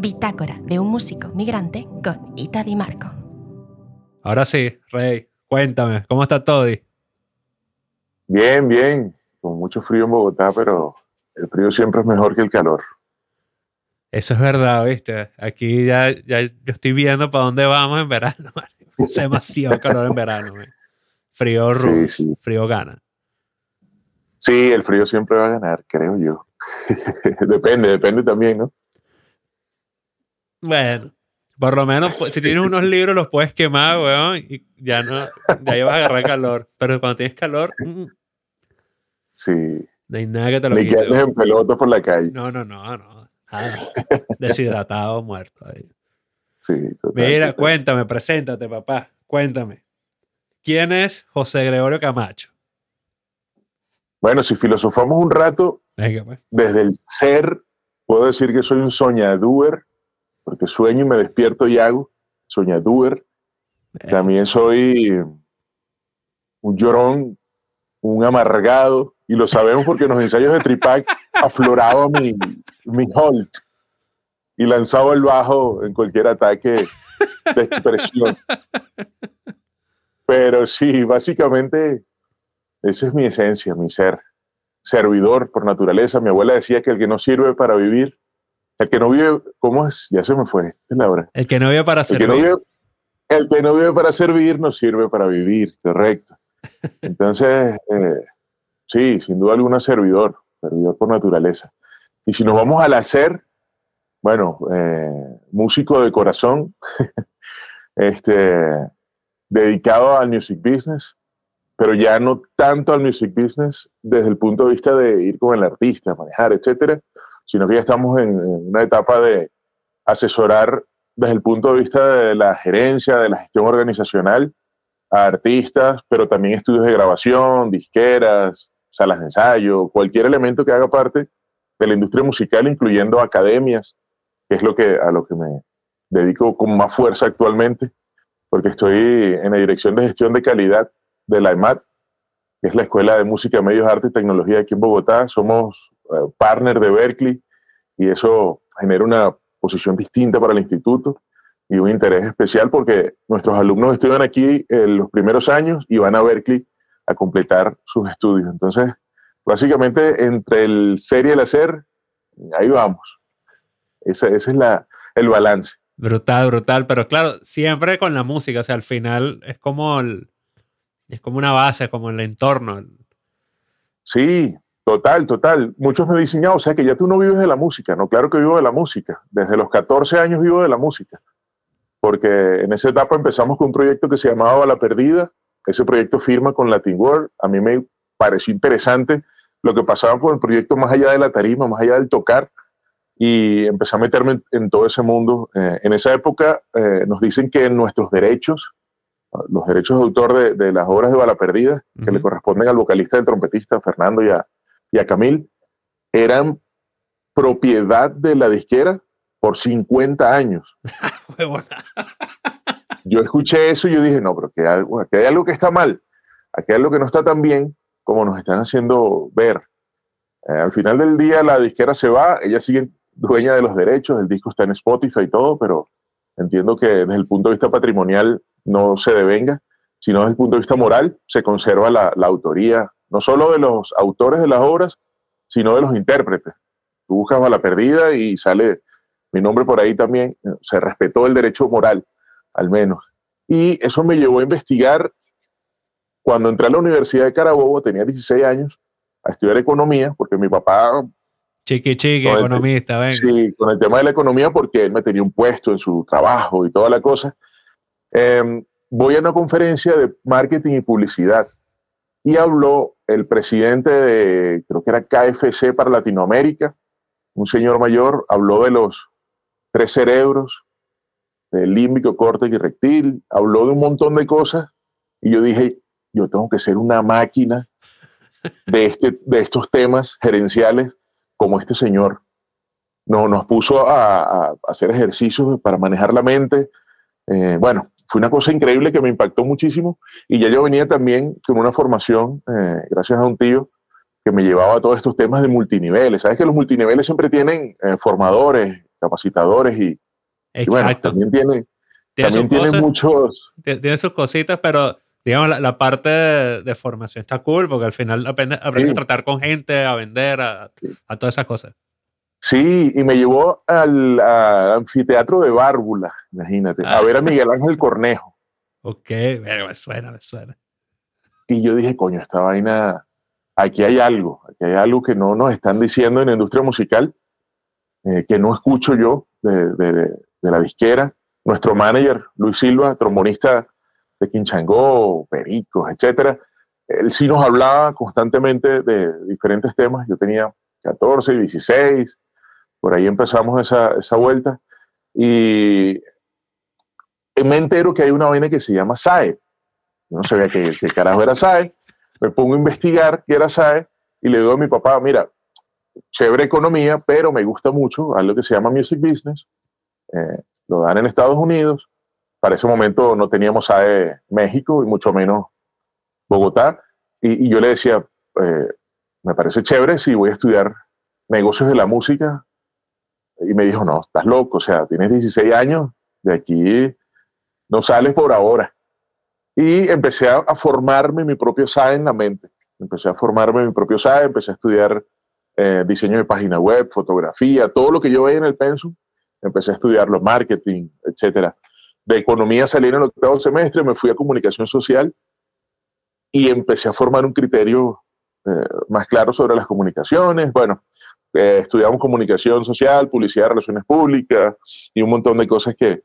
Bitácora de un músico migrante con Ita Di Marco. Ahora sí, Rey, cuéntame, ¿cómo está todo? Bien, bien, con mucho frío en Bogotá, pero el frío siempre es mejor que el calor. Eso es verdad, ¿viste? Aquí ya, ya yo estoy viendo para dónde vamos en verano. Hace demasiado calor en verano. Frío ruso, frío gana. Sí, el frío siempre va a ganar, creo yo. depende, depende también, ¿no? Bueno, por lo menos pues, si tienes unos libros los puedes quemar, weón, y ya no, ya vas a agarrar calor. Pero cuando tienes calor, mm, sí. No hay nada que te lo quite. quedes en pelota por la calle. No, no, no, no. Deshidratado, muerto ahí. Sí, Mira, cuéntame, preséntate, papá. Cuéntame. ¿Quién es José Gregorio Camacho? Bueno, si filosofamos un rato, pues. desde el ser, puedo decir que soy un soñador, porque sueño y me despierto y hago, soñador. También soy un llorón, un amargado, y lo sabemos porque en los ensayos de Tripac afloraba mi, mi Holt y lanzaba el bajo en cualquier ataque de expresión. Pero sí, básicamente esa es mi esencia, mi ser. Servidor por naturaleza. Mi abuela decía que el que no sirve para vivir, el que no vive, ¿cómo es? Ya se me fue, es la hora. El que no vive para servir. el que no vive para servir no sirve para vivir, correcto. Entonces, eh, sí, sin duda alguna servidor, servidor por naturaleza. Y si nos vamos al hacer, bueno, eh, músico de corazón, este, dedicado al music business, pero ya no tanto al music business desde el punto de vista de ir con el artista, manejar, etcétera, sino que ya estamos en, una etapa de asesorar desde el punto de vista de la gerencia, de la gestión organizacional, a artistas, pero también estudios de grabación, disqueras, salas de ensayo, cualquier elemento que haga parte de la industria musical, incluyendo academias, que es lo que, a lo que me dedico con más fuerza actualmente porque estoy en la Dirección de Gestión de Calidad de la EMAT, que es la Escuela de Música, Medios, Arte y Tecnología aquí en Bogotá. Somos partner de Berkeley y eso genera una posición distinta para el instituto y un interés especial porque nuestros alumnos estudian aquí en los primeros años y van a Berkeley a completar sus estudios. Entonces, básicamente, entre el ser y el hacer, ahí vamos. Ese, ese es la, el balance. Brutal, brutal, pero claro, siempre con la música, o sea, al final es como es como una base, como el entorno. Sí, total, total. Muchos me dicen, ah, o sea, que ya tú no vives de la música. No, claro que vivo de la música. Desde los 14 años vivo de la música. Porque en esa etapa empezamos con un proyecto que se llamaba La Perdida. Ese proyecto firma con Latin World. A mí me pareció interesante lo que pasaba con el proyecto más allá de la tarima, más allá del tocar y empecé a meterme en, todo ese mundo. Eh, en esa época eh, nos dicen que nuestros derechos, los derechos de autor de, las obras de Bala Perdida, que le corresponden al vocalista y al trompetista Fernando y a, y a Camil, eran propiedad de la disquera por 50 años. yo escuché eso y yo dije, no, pero que aquí hay algo que está mal, aquí hay algo que no está tan bien como nos están haciendo ver. Eh, al final del día la disquera se va, ellas siguen dueña de los derechos, el disco está en Spotify y todo, pero entiendo que desde el punto de vista patrimonial no se devenga, sino desde el punto de vista moral se conserva la, autoría, no solo de los autores de las obras, sino de los intérpretes. Tú buscas a la perdida y sale mi nombre por ahí también, se respetó el derecho moral, al menos. Y eso me llevó a investigar, cuando entré a la Universidad de Carabobo, tenía 16 años, a estudiar economía, porque mi papá Chiqui, chiqui, economista, venga. Sí, con el tema de la economía, porque él me tenía un puesto en su trabajo y toda la cosa. Em, voy a una conferencia de marketing y publicidad y habló el presidente de, creo que era KFC para Latinoamérica, un señor mayor, habló de los tres cerebros, del límbico, córtex y rectil, habló de un montón de cosas y yo dije, yo tengo que ser una máquina de, este, de estos temas gerenciales como este señor no, nos puso a, hacer ejercicios para manejar la mente. Eh, bueno, fue una cosa increíble que me impactó muchísimo. Y ya yo venía también con una formación, eh, gracias a un tío, que me llevaba a todos estos temas de multiniveles. Sabes que los multiniveles siempre tienen eh, formadores, capacitadores y, bueno, también tiene, también tiene muchos... Tiene sus cositas, pero digamos, la, parte de, formación está cool porque al final aprendes, a tratar con gente, a vender, a, a todas esas cosas. Sí, y me llevó al, anfiteatro de Bárbula, imagínate, a ver a Miguel Ángel Cornejo. Ok, me suena, me suena. Y yo dije, coño, esta vaina, aquí hay algo, aquí hay algo que no nos están diciendo en la industria musical, eh, que no escucho yo de, de, la disquera. Nuestro manager, Luis Silva, trombonista de Quinchangó, Pericos, etcétera, él sí nos hablaba constantemente de diferentes temas. Yo tenía 14, 16, por ahí empezamos esa, esa vuelta. Y me entero que hay una vaina que se llama SAE. No sabía qué, carajo era SAE. Me pongo a investigar qué era SAE y le digo a mi papá, mira, chévere economía, pero me gusta mucho algo que se llama Music Business. Eh, lo dan en Estados Unidos. Para ese momento no teníamos SAE México y mucho menos Bogotá. Y, yo le decía, eh, me parece chévere si voy a estudiar negocios de la música y me dijo, no, estás loco, o sea, tienes 16 años, de aquí no sales por ahora. Y empecé a, formarme mi propio SAE en la mente. Empecé a formarme mi propio SAE, empecé a estudiar eh, diseño de página web, fotografía, todo lo que yo veía en el pensum. Empecé a estudiarlo, marketing, etcétera. De economía salí en el octavo semestre, me fui a comunicación social y empecé a formar un criterio eh, más claro sobre las comunicaciones. Bueno, eh, estudiamos comunicación social, publicidad, relaciones públicas y un montón de cosas que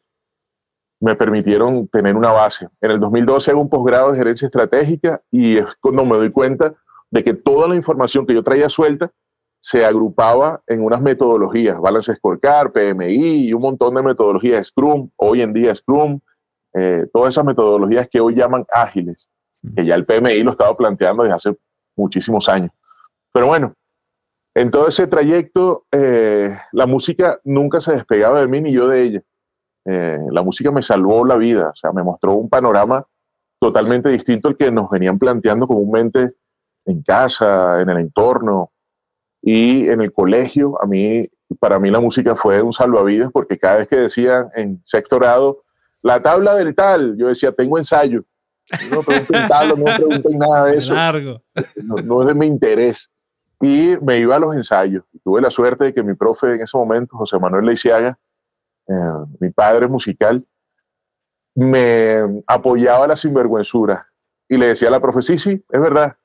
me permitieron tener una base. En el 2012 hago un posgrado de gerencia estratégica y es cuando me doy cuenta de que toda la información que yo traía suelta se agrupaba en unas metodologías, Balance Scorecard, PMI y un montón de metodologías, Scrum, hoy en día Scrum, eh, todas esas metodologías que hoy llaman ágiles, que ya el PMI lo estaba planteando desde hace muchísimos años. Pero bueno, en todo ese trayecto, eh, la música nunca se despegaba de mí ni yo de ella. Eh, la música me salvó la vida, o sea, me mostró un panorama totalmente distinto al que nos venían planteando comúnmente en casa, en el entorno y en el colegio. A mí, para mí la música fue un salvavidas porque cada vez que decían en sectorado, la tabla del tal, yo decía, tengo ensayo. No pregunten tal, no pregunten nada de eso. No, no es de mi interés y me iba a los ensayos. Tuve la suerte de que mi profe en ese momento, José Manuel Leiciaga, eh, mi padre musical, me apoyaba la sinvergüenzura y le decía a la profe, sí, sí, es verdad,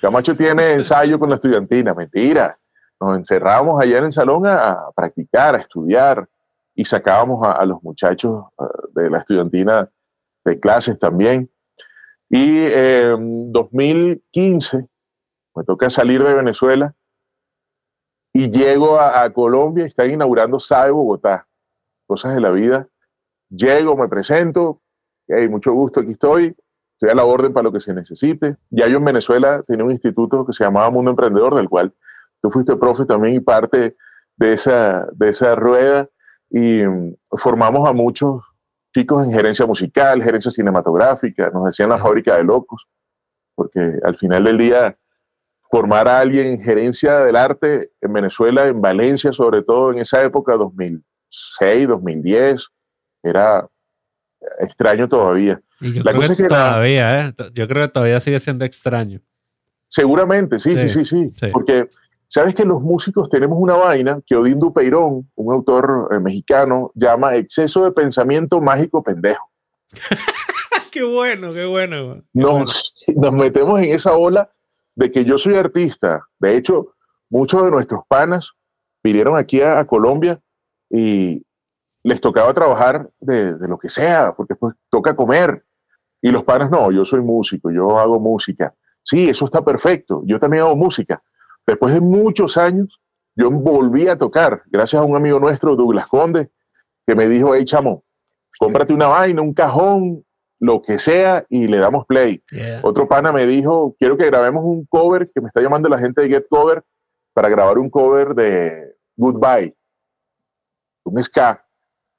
Camacho tiene ensayo con la estudiantina, mentira. Nos encerrábamos allá en el salón a, practicar, a estudiar y sacábamos a, los muchachos eh, de la estudiantina de clases también. Y en 2015 me toca salir de Venezuela y llego a, Colombia y están inaugurando SAE Bogotá, cosas de la vida. Llego, me presento, hey, mucho gusto, aquí estoy, estoy a la orden para lo que se necesite. Ya yo en Venezuela tenía un instituto que se llamaba Mundo Emprendedor, del cual tú fuiste profe también y parte de esa, de esa rueda y mm, formamos a muchos chicos en gerencia musical, gerencia cinematográfica, nos decían la fábrica de locos, porque al final del día formar a alguien en gerencia del arte en Venezuela, en Valencia, sobre todo en esa época, 2006, 2010, era extraño todavía. yo creo que, todavía, ¿eh? yo creo que todavía sigue siendo extraño. Seguramente, sí, sí, sí, sí, Porque sabes que los músicos tenemos una vaina que Odín Dupeirón, un autor eh, mexicano, llama exceso de pensamiento mágico pendejo. qué bueno, qué bueno. nos, nos metemos en esa ola de que yo soy artista. De hecho, muchos de nuestros panas vinieron aquí a, Colombia y les tocaba trabajar de, lo que sea, porque pues toca comer. Y los panas, no, yo soy músico, yo hago música. Sí, eso está perfecto, yo también hago música. Después de muchos años, yo volví a tocar, gracias a un amigo nuestro, Douglas Conde, que me dijo, hey, chamo, cómprate una vaina, un cajón, lo que sea y le damos play. Otro pana me dijo, quiero que grabemos un cover, que me está llamando la gente de Get Cover, para grabar un cover de Goodbye, un ska.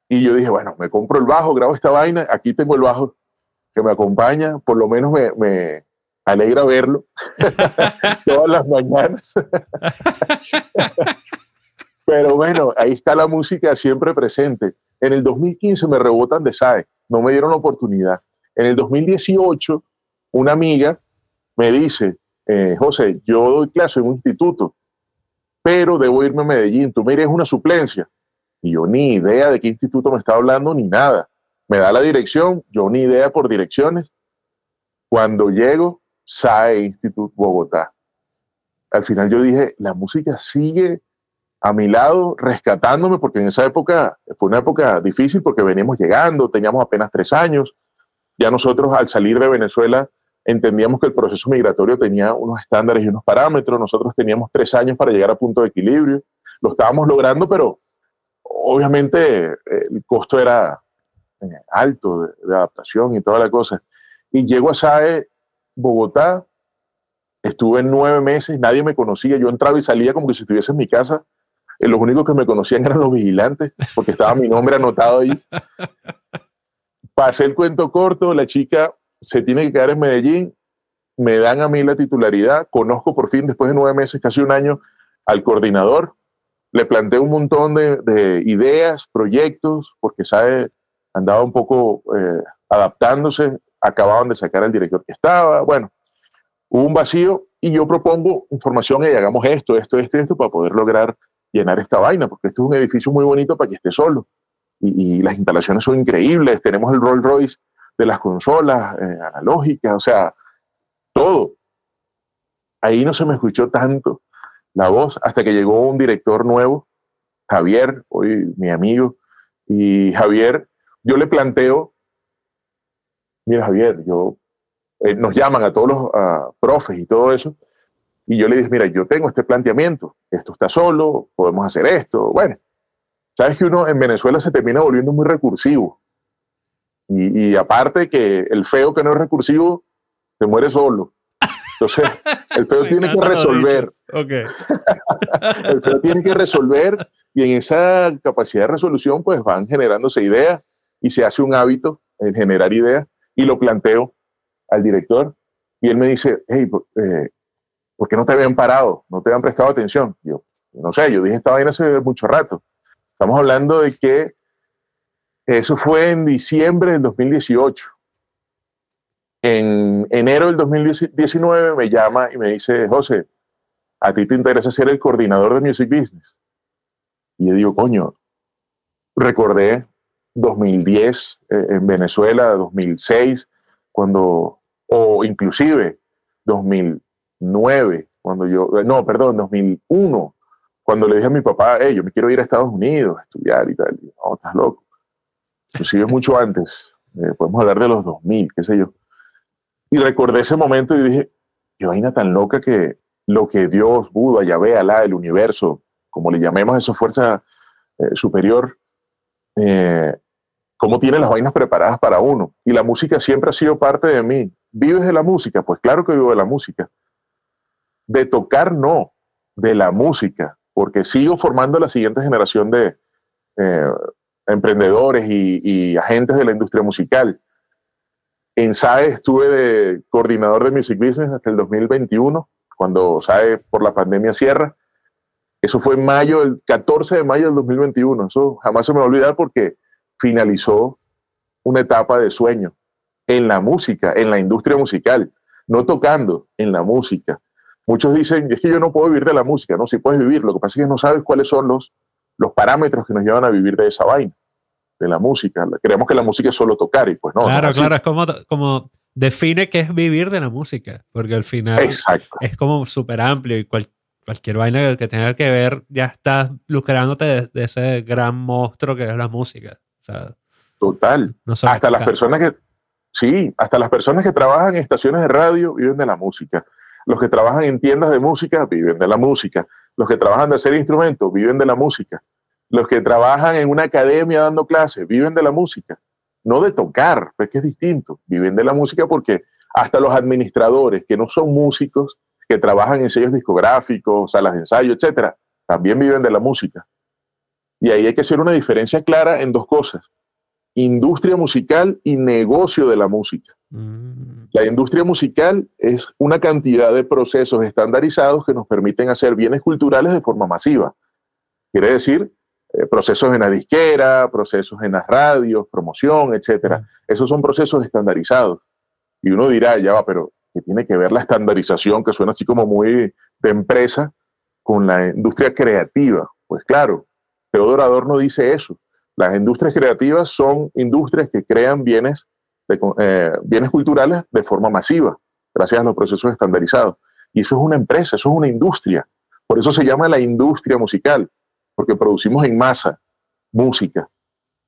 Y yo dije, bueno, me compro el bajo, grabo esta vaina, aquí tengo el bajo que me acompaña, por lo menos me, me alegra verlo todas las mañanas. Pero bueno, ahí está la música siempre presente. En el 2015 me rebotan de SAE, no me dieron la oportunidad. En el 2018, una amiga me dice, eh, José, yo doy clase en un instituto, pero debo irme a Medellín, tú me irías una suplencia. Y yo ni idea de qué instituto me está hablando ni nada. Me da la dirección, yo ni idea por direcciones. Cuando llego, SAE Instituto Bogotá. Al final yo dije, la música sigue a mi lado rescatándome, porque en esa época fue una época difícil porque veníamos llegando, teníamos apenas tres años. Ya nosotros al salir de Venezuela entendíamos que el proceso migratorio tenía unos estándares y unos parámetros. Nosotros teníamos tres años para llegar a punto de equilibrio. Lo estábamos logrando, pero obviamente eh, el costo era eh, alto de, de adaptación y toda la cosa. Y llego a SAE Bogotá, estuve nueve meses, nadie me conocía, yo entraba y salía como que si estuviese en mi casa. Eh, los únicos que me conocían eran los vigilantes, porque estaba mi nombre anotado ahí. Pasé el cuento corto, la chica se tiene que quedar en Medellín, me dan a mí la titularidad, conozco por fin, después de nueve meses, casi un año, al coordinador, le planteé un montón de, ideas, proyectos, porque sabe, andaba un poco eh, adaptándose, acababan de sacar al director que estaba, bueno, hubo un vacío y yo propongo información y hagamos esto, esto, esto, esto para poder lograr llenar esta vaina, porque esto es un edificio muy bonito para que esté solo. Y, las instalaciones son increíbles, tenemos el Rolls Royce de las consolas eh, analógicas, o sea, todo. Ahí no se me escuchó tanto la voz hasta que llegó un director nuevo, Javier, hoy mi amigo, y Javier, yo le planteo, mira Javier, yo, eh, nos llaman a todos los profes y todo eso, y yo le dije, mira, yo tengo este planteamiento, esto está solo, podemos hacer esto, bueno, sabes que uno en Venezuela se termina volviendo muy recursivo, y, y aparte que el feo que no es recursivo, se muere solo. Entonces, el feo tiene que resolver. Okay. el feo tiene que resolver y en esa capacidad de resolución pues van generándose ideas y se hace un hábito en generar ideas y lo planteo al director y él me dice, hey, eh, ¿por qué no te habían parado? ¿No te habían prestado atención? yo, no sé, yo dije esta vaina hace mucho rato. Estamos hablando de que eso fue en diciembre del 2018 en enero del 2019 me llama y me dice, José, ¿a ti te interesa ser el coordinador de Music Business? Y yo digo, coño, recordé 2010 eh, en Venezuela, 2006, cuando, o inclusive 2009, cuando yo, no, perdón, 2001, cuando le dije a mi papá, hey, yo me quiero ir a Estados Unidos a estudiar y tal. Y, no, estás loco. Inclusive mucho antes, eh, podemos hablar de los 2000, qué sé yo. Y recordé ese momento y dije, qué vaina tan loca que lo que Dios, Buda, Yahvé, Alá, el universo, como le llamemos a esa fuerza eh, superior, eh, cómo tiene las vainas preparadas para uno. Y la música siempre ha sido parte de mí. ¿Vives de la música? Pues claro que vivo de la música. De tocar, no, de la música, porque sigo formando la siguiente generación de eh, emprendedores y, y agentes de la industria musical en SAE estuve de coordinador de Music Business hasta el 2021, cuando SAE por la pandemia cierra. Eso fue en mayo, el 14 de mayo del 2021. Eso jamás se me va a olvidar porque finalizó una etapa de sueño en la música, en la industria musical, no tocando, en la música. Muchos dicen, es que yo no puedo vivir de la música, no, sí puedes vivir, lo que pasa es que no sabes cuáles son los, los parámetros que nos llevan a vivir de esa vaina de la música. Creemos que la música es solo tocar y pues no. Claro, claro, es como, como define qué es vivir de la música, porque al final es como súper amplio y cualquier vaina que tenga que ver ya estás lucrándote de, ese gran monstruo que es la música. Total. hasta las personas que, sí, hasta las personas que trabajan en estaciones de radio viven de la música. Los que trabajan en tiendas de música viven de la música. Los que trabajan de hacer instrumentos viven de la música. Los que trabajan en una academia dando clases viven de la música, no de tocar, pues que es distinto. Viven de la música porque hasta los administradores que no son músicos, que trabajan en sellos discográficos, salas de ensayo, etcétera, también viven de la música. Y ahí hay que hacer una diferencia clara en dos cosas: industria musical y negocio de la música. Mm. La industria musical es una cantidad de procesos estandarizados que nos permiten hacer bienes culturales de forma masiva Quiere decir eh, procesos en la disquera, procesos en las radios, promoción, etcétera. Esos son procesos estandarizados. Y uno dirá, ya va, pero ¿qué tiene que ver la estandarización, que suena así como muy de empresa, con la industria creativa? Pues claro, Teodoro Adorno dice eso. Las industrias creativas son industrias que crean bienes, eh, bienes culturales de forma masiva, gracias a los procesos estandarizados. Y eso es una empresa, eso es una industria. Por eso se llama la industria musical, porque producimos en masa música.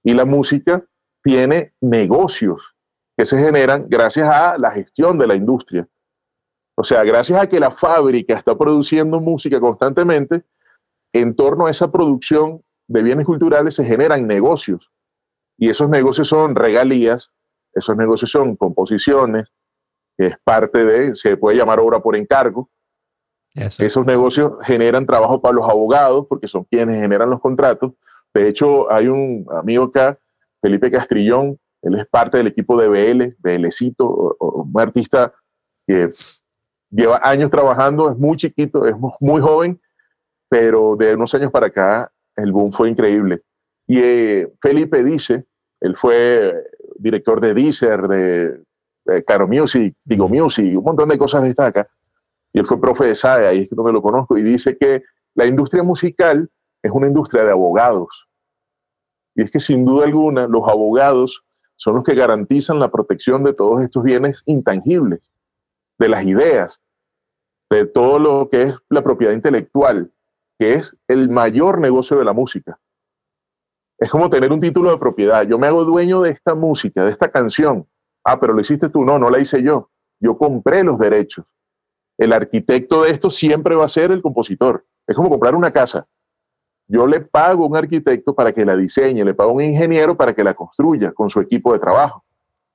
Y la música tiene negocios que se generan gracias a la gestión de la industria. O sea, gracias a que la fábrica está produciendo música constantemente, en torno a esa producción de bienes culturales se generan negocios. Y esos negocios son regalías, esos negocios son composiciones, que es parte de, se puede llamar obra por encargo, esos negocios generan trabajo para los abogados porque son quienes generan los contratos. De hecho, hay un amigo acá, Felipe Castrillón, él es parte del equipo de BL, BLcito, un artista que lleva años trabajando, es muy chiquito, es muy joven, pero de unos años para acá el boom fue increíble. Y eh, Felipe dice, él fue director de Deezer, de, de Caro Music, Digo Music, un montón de cosas de esta acá y él fue profe de SAE, ahí es donde lo conozco, y dice que la industria musical es una industria de abogados. Y es que sin duda alguna los abogados son los que garantizan la protección de todos estos bienes intangibles, de las ideas, de todo lo que es la propiedad intelectual, que es el mayor negocio de la música. Es como tener un título de propiedad. Yo me hago dueño de esta música, de esta canción. Ah, pero lo hiciste tú. No, no la hice yo. Yo compré los derechos el arquitecto de esto siempre va a ser el compositor. Es como comprar una casa. Yo le pago a un arquitecto para que la diseñe, le pago a un ingeniero para que la construya con su equipo de trabajo.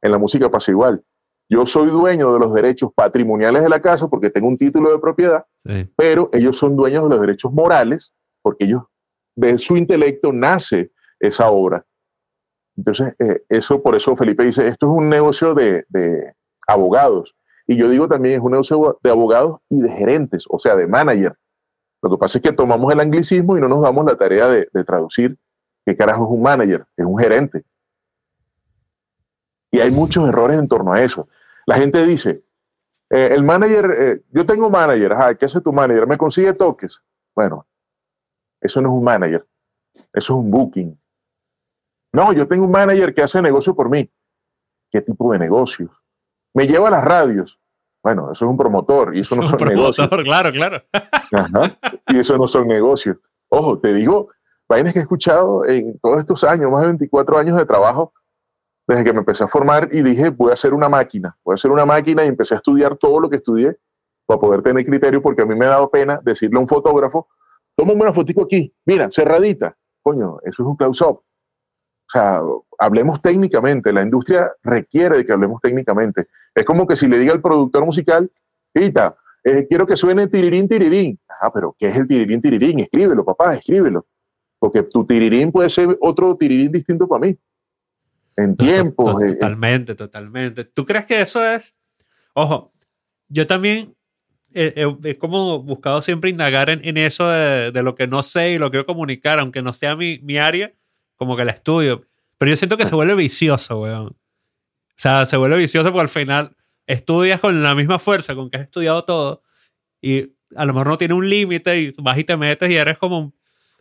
En la música pasa igual. Yo soy dueño de los derechos patrimoniales de la casa porque tengo un título de propiedad, pero ellos son dueños de los derechos morales porque ellos, de su intelecto nace esa obra. Entonces, eh, eso por eso Felipe dice, esto es un negocio de abogados. Y yo digo también es un negocio de abogados y de gerentes, o sea, de manager. Lo que pasa es que tomamos el anglicismo y no nos damos la tarea de, traducir qué carajo es un manager, es un gerente. Y hay muchos errores en torno a eso. La gente dice, eh, el manager, eh, yo tengo manager, ¿qué hace tu manager? ¿Me consigue toques? Bueno, eso no es un manager, eso es un booking. No, yo tengo un manager que hace negocio por mí. ¿Qué tipo de negocios? me lleva a las radios. Bueno, eso es un promotor y eso no son promotor, negocios. Claro, claro. Y eso no son negocios. Ojo, te digo, vainas que he escuchado en todos estos años, más de 24 años de trabajo, desde que me empecé a formar y dije, voy a hacer una máquina, voy a hacer una máquina y empecé a estudiar todo lo que estudié para poder tener criterio, porque a mí me dado pena decirle a un fotógrafo, toma una fotico aquí, mira, cerradita. Coño, eso es un close-up. O sea, hablemos técnicamente, la industria requiere de que hablemos técnicamente. Es como que si le diga al productor musical, Ita, eh, quiero que suene tirirín, tirirín. Ah, pero ¿qué es el tirirín, tirirín? Escríbelo, papá, escríbelo. Porque tu tirirín puede ser otro tirirín distinto para mí. En tiempo. Eh, eh. Totalmente, totalmente. ¿Tú crees que eso es? Ojo, yo también he, como buscado siempre indagar en, eso de, de, lo que no sé y lo quiero comunicar, aunque no sea mi, mi área como que la estudio. Pero yo siento que se vuelve vicioso, weón. O sea, se vuelve vicioso porque al final estudias con la misma fuerza con que has estudiado todo y a lo mejor no tiene un límite y vas y te metes y eres como un,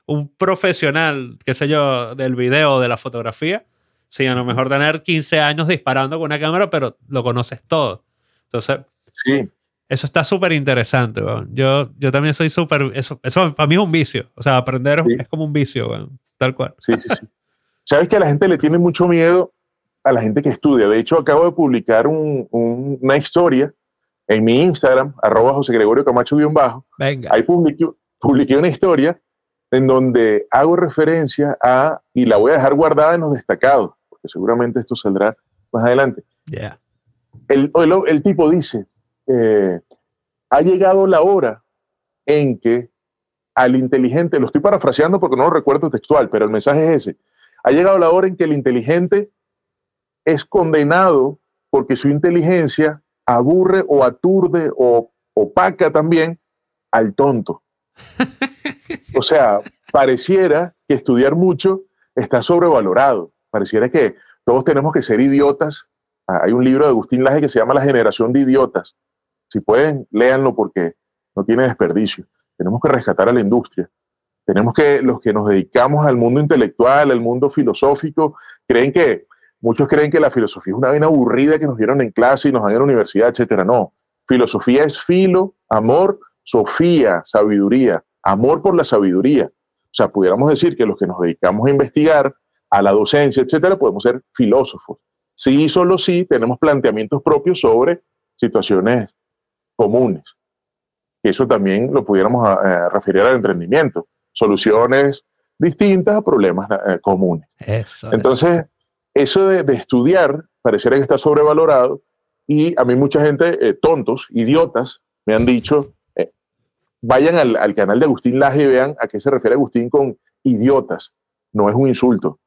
un profesional, qué sé yo, del video, de la fotografía. Sí, a lo mejor tener 15 años disparando con una cámara, pero lo conoces todo. Entonces, sí. eso está súper interesante. Yo, yo también soy súper... Eso, eso para mí es un vicio. O sea, aprender es como un vicio. Weón. Tal cual. Sí, sí, sí. Sabes que a la gente le tiene mucho miedo a la gente que estudia. De hecho, acabo de publicar una historia en mi Instagram, arroba José Gregorio Camacho bajo. Venga. Ahí publiqué, publiqué una historia en donde hago referencia a, y la voy a dejar guardada en los destacados, porque seguramente esto saldrá más adelante. Yeah. El, el, tipo dice, eh, ha llegado la hora en que al inteligente, lo estoy parafraseando porque no lo recuerdo textual, pero el mensaje es ese. Ha llegado la hora en que el inteligente es condenado porque su inteligencia aburre o aturde o opaca también al tonto. O sea, pareciera que estudiar mucho está sobrevalorado. Pareciera que todos tenemos que ser idiotas. Ah, hay un libro de Agustín Laje que se llama La generación de idiotas. Si pueden, léanlo porque no tiene desperdicio. Tenemos que rescatar a la industria. Tenemos que, los que nos dedicamos al mundo intelectual, al mundo filosófico, creen que, muchos creen que la filosofía es una vaina aburrida que nos dieron en clase y nos dan en la universidad, etcétera. No. Filosofía es filo, amor, sofía, sabiduría, amor por la sabiduría. O sea, pudiéramos decir que los que nos dedicamos a investigar, a la docencia, etcétera, podemos ser filósofos. Sí, solo sí, tenemos planteamientos propios sobre situaciones comunes. Eso también lo pudiéramos eh, referir al emprendimiento. Soluciones distintas a problemas eh, comunes. Entonces, eso de, estudiar pareciera que está sobrevalorado y a mí mucha gente, eh, tontos, idiotas, me han dicho, vayan al, canal de Agustín Laje y vean a qué se refiere Agustín con idiotas. No es un insulto.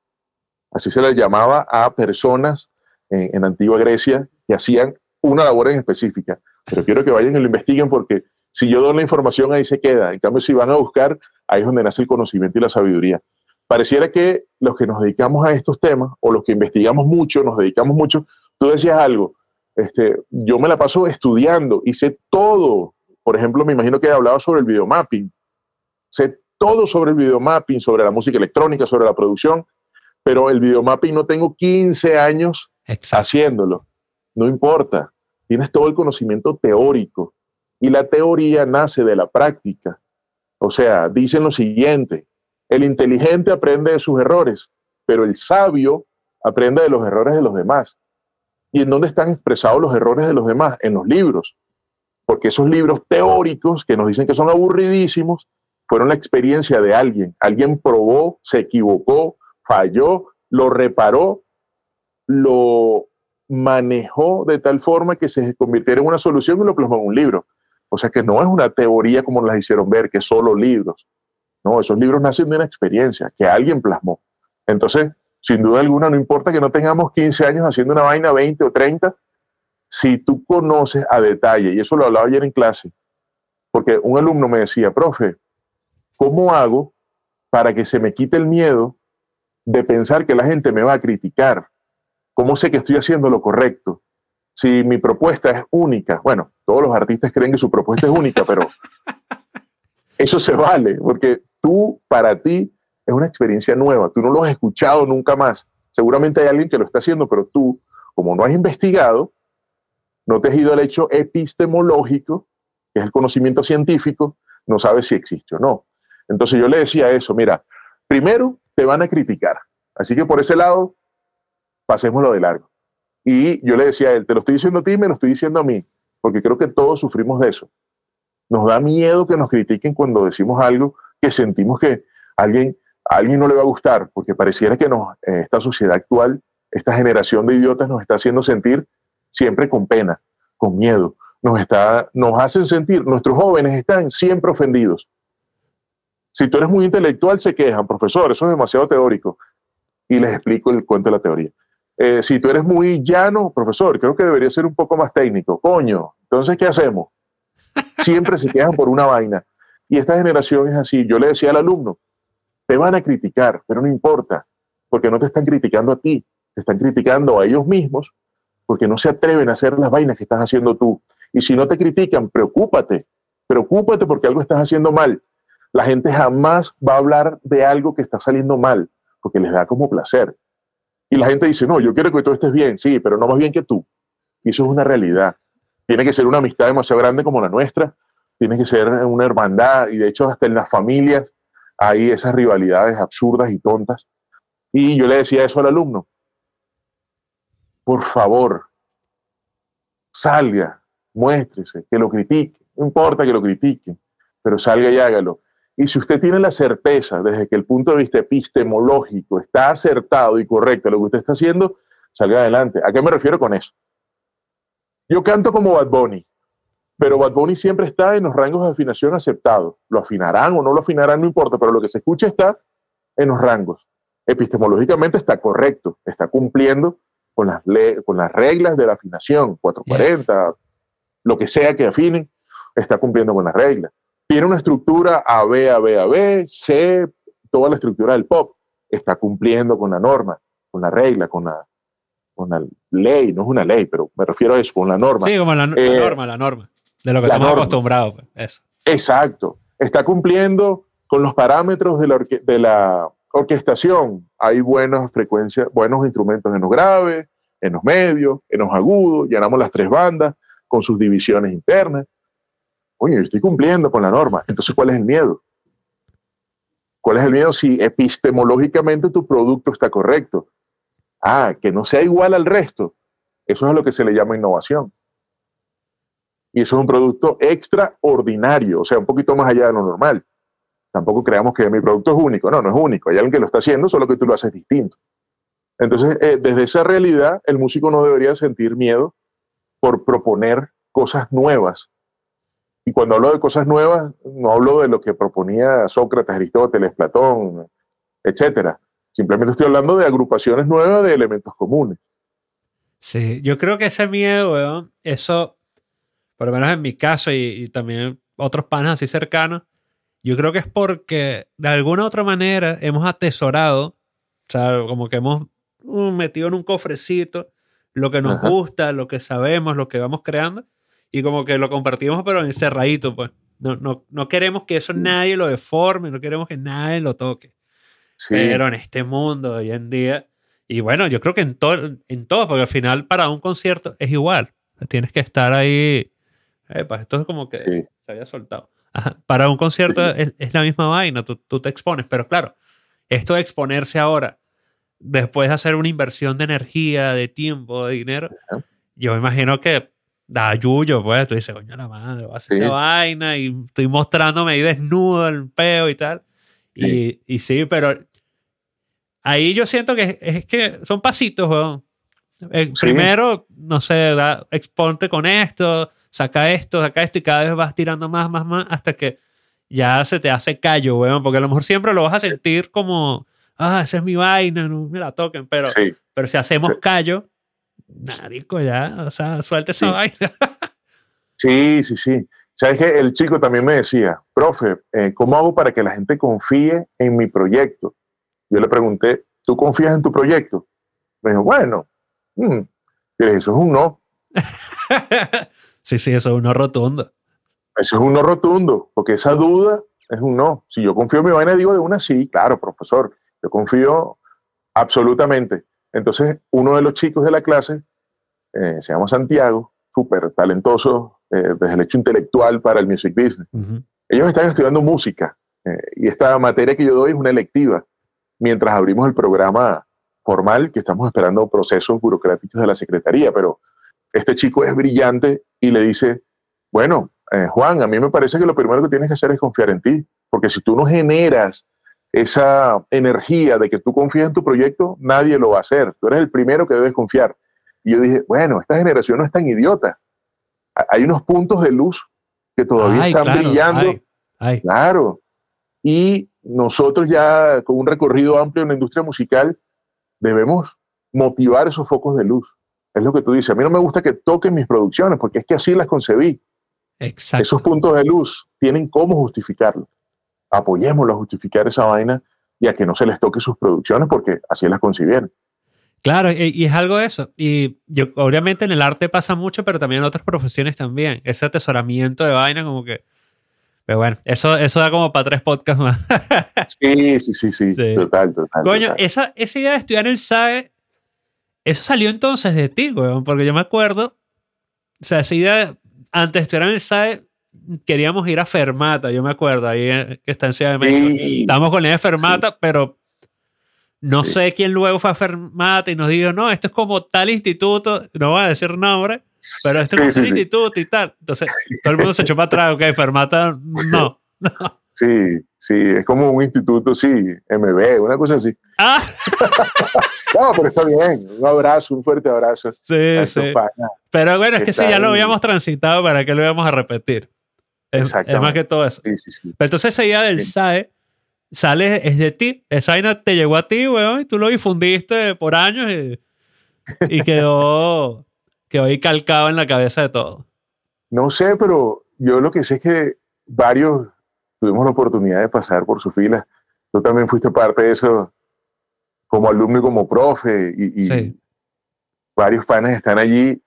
Así se les llamaba a personas en, en antigua Grecia que hacían una labor en específica. Pero quiero que vayan y lo investiguen porque si yo doy la información ahí se queda. En cambio, si van a buscar, ahí es donde nace el conocimiento y la sabiduría. Pareciera que los que nos dedicamos a estos temas o los que investigamos mucho, nos dedicamos mucho, tú decías algo, este, yo me la paso estudiando y sé todo por ejemplo, me imagino que he hablado sobre el videomapping. Sé todo sobre el videomapping, sobre la música electrónica, sobre la producción, pero el videomapping no tengo 15 años haciéndolo. No importa. Tienes todo el conocimiento teórico y la teoría nace de la práctica. O sea, dicen lo siguiente, el inteligente aprende de sus errores, pero el sabio aprende de los errores de los demás. ¿Y en dónde están expresados los errores de los demás? En los libros porque esos libros teóricos que nos dicen que son aburridísimos fueron la experiencia de alguien. Alguien probó, se equivocó, falló, lo reparó, lo manejó de tal forma que se convirtiera en una solución y lo plasmó en un libro. O sea que no es una teoría como las hicieron ver, que solo libros. No, esos libros nacen de una experiencia que alguien plasmó. Entonces, sin duda alguna, no importa que no tengamos 15 años haciendo una vaina, 20 o 30, si tú conoces a detalle, y eso lo hablaba ayer en clase, porque un alumno me decía, profe, ¿cómo hago para que se me quite el miedo de pensar que la gente me va a criticar? ¿Cómo sé que estoy haciendo lo correcto? Si mi propuesta es única, bueno, todos los artistas creen que su propuesta es única, pero eso se vale, porque tú, para ti, es una experiencia nueva, tú no lo has escuchado nunca más. Seguramente hay alguien que lo está haciendo, pero tú, como no has investigado, no te has ido al hecho epistemológico, que es el conocimiento científico, no sabes si existe o no. Entonces yo le decía eso, mira, primero te van a criticar, así que por ese lado, pasémoslo de largo. Y yo le decía a él, te lo estoy diciendo a ti, me lo estoy diciendo a mí, porque creo que todos sufrimos de eso. Nos da miedo que nos critiquen cuando decimos algo que sentimos que alguien, a alguien no le va a gustar, porque pareciera que nos, esta sociedad actual, esta generación de idiotas nos está haciendo sentir siempre con pena, con miedo. Nos, está, nos hacen sentir, nuestros jóvenes están siempre ofendidos. Si tú eres muy intelectual, se quejan, profesor, eso es demasiado teórico. Y les explico el cuento de la teoría. Eh, si tú eres muy llano, profesor, creo que debería ser un poco más técnico. Coño, entonces, ¿qué hacemos? Siempre se quejan por una vaina. Y esta generación es así. Yo le decía al alumno, te van a criticar, pero no importa, porque no te están criticando a ti, te están criticando a ellos mismos porque no se atreven a hacer las vainas que estás haciendo tú. Y si no te critican, preocúpate, preocúpate porque algo estás haciendo mal. La gente jamás va a hablar de algo que está saliendo mal, porque les da como placer. Y la gente dice, no, yo quiero que tú estés bien, sí, pero no más bien que tú. Y eso es una realidad. Tiene que ser una amistad demasiado grande como la nuestra, tiene que ser una hermandad, y de hecho hasta en las familias hay esas rivalidades absurdas y tontas. Y yo le decía eso al alumno, por favor, salga, muéstrese, que lo critique, no importa que lo critiquen, pero salga y hágalo. Y si usted tiene la certeza, desde que el punto de vista epistemológico está acertado y correcto lo que usted está haciendo, salga adelante. ¿A qué me refiero con eso? Yo canto como Bad Bunny, pero Bad Bunny siempre está en los rangos de afinación aceptados. Lo afinarán o no lo afinarán, no importa, pero lo que se escucha está en los rangos. Epistemológicamente está correcto, está cumpliendo con las, con las reglas de la afinación, 440, lo que sea que afinen, está cumpliendo con las reglas. Tiene una estructura A, B, A, B, A, B, C, toda la estructura del pop, está cumpliendo con la norma, con la regla, con la, con la ley, no es una ley, pero me refiero a eso, con la norma. Sí, como la, eh, norma, la norma, de lo que estamos acostumbrados. Pues, eso. Exacto, está cumpliendo con los parámetros de la, de la orquestación. Hay buenas frecuencias, buenos instrumentos en los graves, en los medios, en los agudos, llenamos las tres bandas con sus divisiones internas. Oye, estoy cumpliendo con la norma. Entonces, ¿cuál es el miedo? ¿Cuál es el miedo si epistemológicamente tu producto está correcto? Ah, que no sea igual al resto. Eso es a lo que se le llama innovación. Y eso es un producto extraordinario, o sea, un poquito más allá de lo normal. Tampoco creamos que mi producto es único. No, no es único. Hay alguien que lo está haciendo, solo que tú lo haces distinto. Entonces, eh, desde esa realidad, el músico no debería sentir miedo por proponer cosas nuevas. Y cuando hablo de cosas nuevas, no hablo de lo que proponía Sócrates, Aristóteles, Platón, etcétera. Simplemente estoy hablando de agrupaciones nuevas de elementos comunes. Sí, yo creo que ese miedo, eso, por lo menos en mi caso y, y también otros panas así cercanos, yo creo que es porque de alguna u otra manera hemos atesorado, o sea, como que hemos Uh, metido en un cofrecito lo que nos gusta, lo que sabemos, lo que vamos creando, y como que lo compartimos, pero encerradito, pues. No, no, no queremos que eso nadie lo deforme, no queremos que nadie lo toque. Pero en este mundo hoy en día, y bueno, yo creo que en, todo en todo, porque al final para un concierto es igual. Tienes que estar ahí. pues esto es como que se había soltado. Para un concierto es, es, la misma vaina, tú, tú, te expones, pero claro, esto de exponerse ahora después de hacer una inversión de energía, de tiempo, de dinero, yo me imagino que da yuyo, pues tú dices, coño la madre, voy a hacer vaina y estoy mostrándome ahí desnudo el peo y tal. Y, y, sí, pero ahí yo siento que es, que son pasitos, weón. Eh, primero, no sé, da, exponte con esto, saca esto, saca esto y cada vez vas tirando más, más, más hasta que ya se te hace callo, weón, porque a lo mejor siempre lo vas a sentir como ah, esa es mi vaina, no me la toquen, pero, pero si hacemos callo, narico ya, o sea, suelta esa vaina. sí, sí, sí. Sabes que el chico también me decía, profe, eh, ¿cómo hago para que la gente confíe en mi proyecto? Yo le pregunté, ¿tú confías en tu proyecto? Me dijo, bueno, mm, eso es un no. sí, sí, eso es un no rotundo. Eso es un no rotundo, porque esa duda es un no. Si yo confío en mi vaina, digo de una sí, claro, profesor. Yo confío absolutamente. Entonces, uno de los chicos de la clase, eh, se llama Santiago, súper talentoso eh, desde el hecho intelectual para el music business. Ellos están estudiando música eh, y esta materia que yo doy es una electiva. Mientras abrimos el programa formal, que estamos esperando procesos burocráticos de la Secretaría, pero este chico es brillante y le dice, bueno, Juan, a mí me parece que lo primero que tienes que hacer es confiar en ti, porque si tú no generas esa energía de que tú confías en tu proyecto, nadie lo va a hacer. Tú eres el primero que debes confiar. Y yo dije, bueno, esta generación no es tan idiota. Hay unos puntos de luz que todavía están brillando. Claro. Y nosotros ya con un recorrido amplio en la industria musical debemos motivar esos focos de luz. Es lo que tú dices. A mí no me gusta que toquen mis producciones porque es que así las concebí. Exacto. Esos puntos de luz tienen cómo justificarlo apoyémoslo a justificar esa vaina y a que no se les toque sus producciones porque así las concibieron. Claro, y, es algo de eso. Y yo, obviamente en el arte pasa mucho, pero también en otras profesiones también. Ese atesoramiento de vaina como que... Pero bueno, eso, eso da como para tres podcasts más. sí, sí, sí, sí, Total, total. Coño, Esa, esa idea de estudiar el SAE, eso salió entonces de ti, weón, porque yo me acuerdo, o sea, esa idea, antes de estudiar en el SAE, queríamos ir a Fermata, yo me acuerdo, ahí que está en Ciudad de México. Estábamos con la de Fermata, pero no sé quién luego fue a Fermata y nos dijo, no, esto es como tal instituto, no voy a decir nombre, pero esto es como tal instituto y tal. Entonces, todo el mundo se echó para atrás, ok, Fermata, no, no. Sí, sí, es como un instituto, sí, MB, una cosa así. Ah. no, pero está bien. Un abrazo, un fuerte abrazo. Sí, sí. Pero bueno, es que sí, ya lo habíamos transitado, ¿para qué lo íbamos a repetir? Es, más que todo eso. Pero entonces esa idea del SAE sale, es de ti. Esa vaina te llegó a ti, weón, y tú lo difundiste por años y, quedó, quedó ahí calcado en la cabeza de todo. No sé, pero yo lo que sé es que varios tuvimos la oportunidad de pasar por su fila tú también fuiste parte de eso como alumno y como profe, y, varios panes están allí.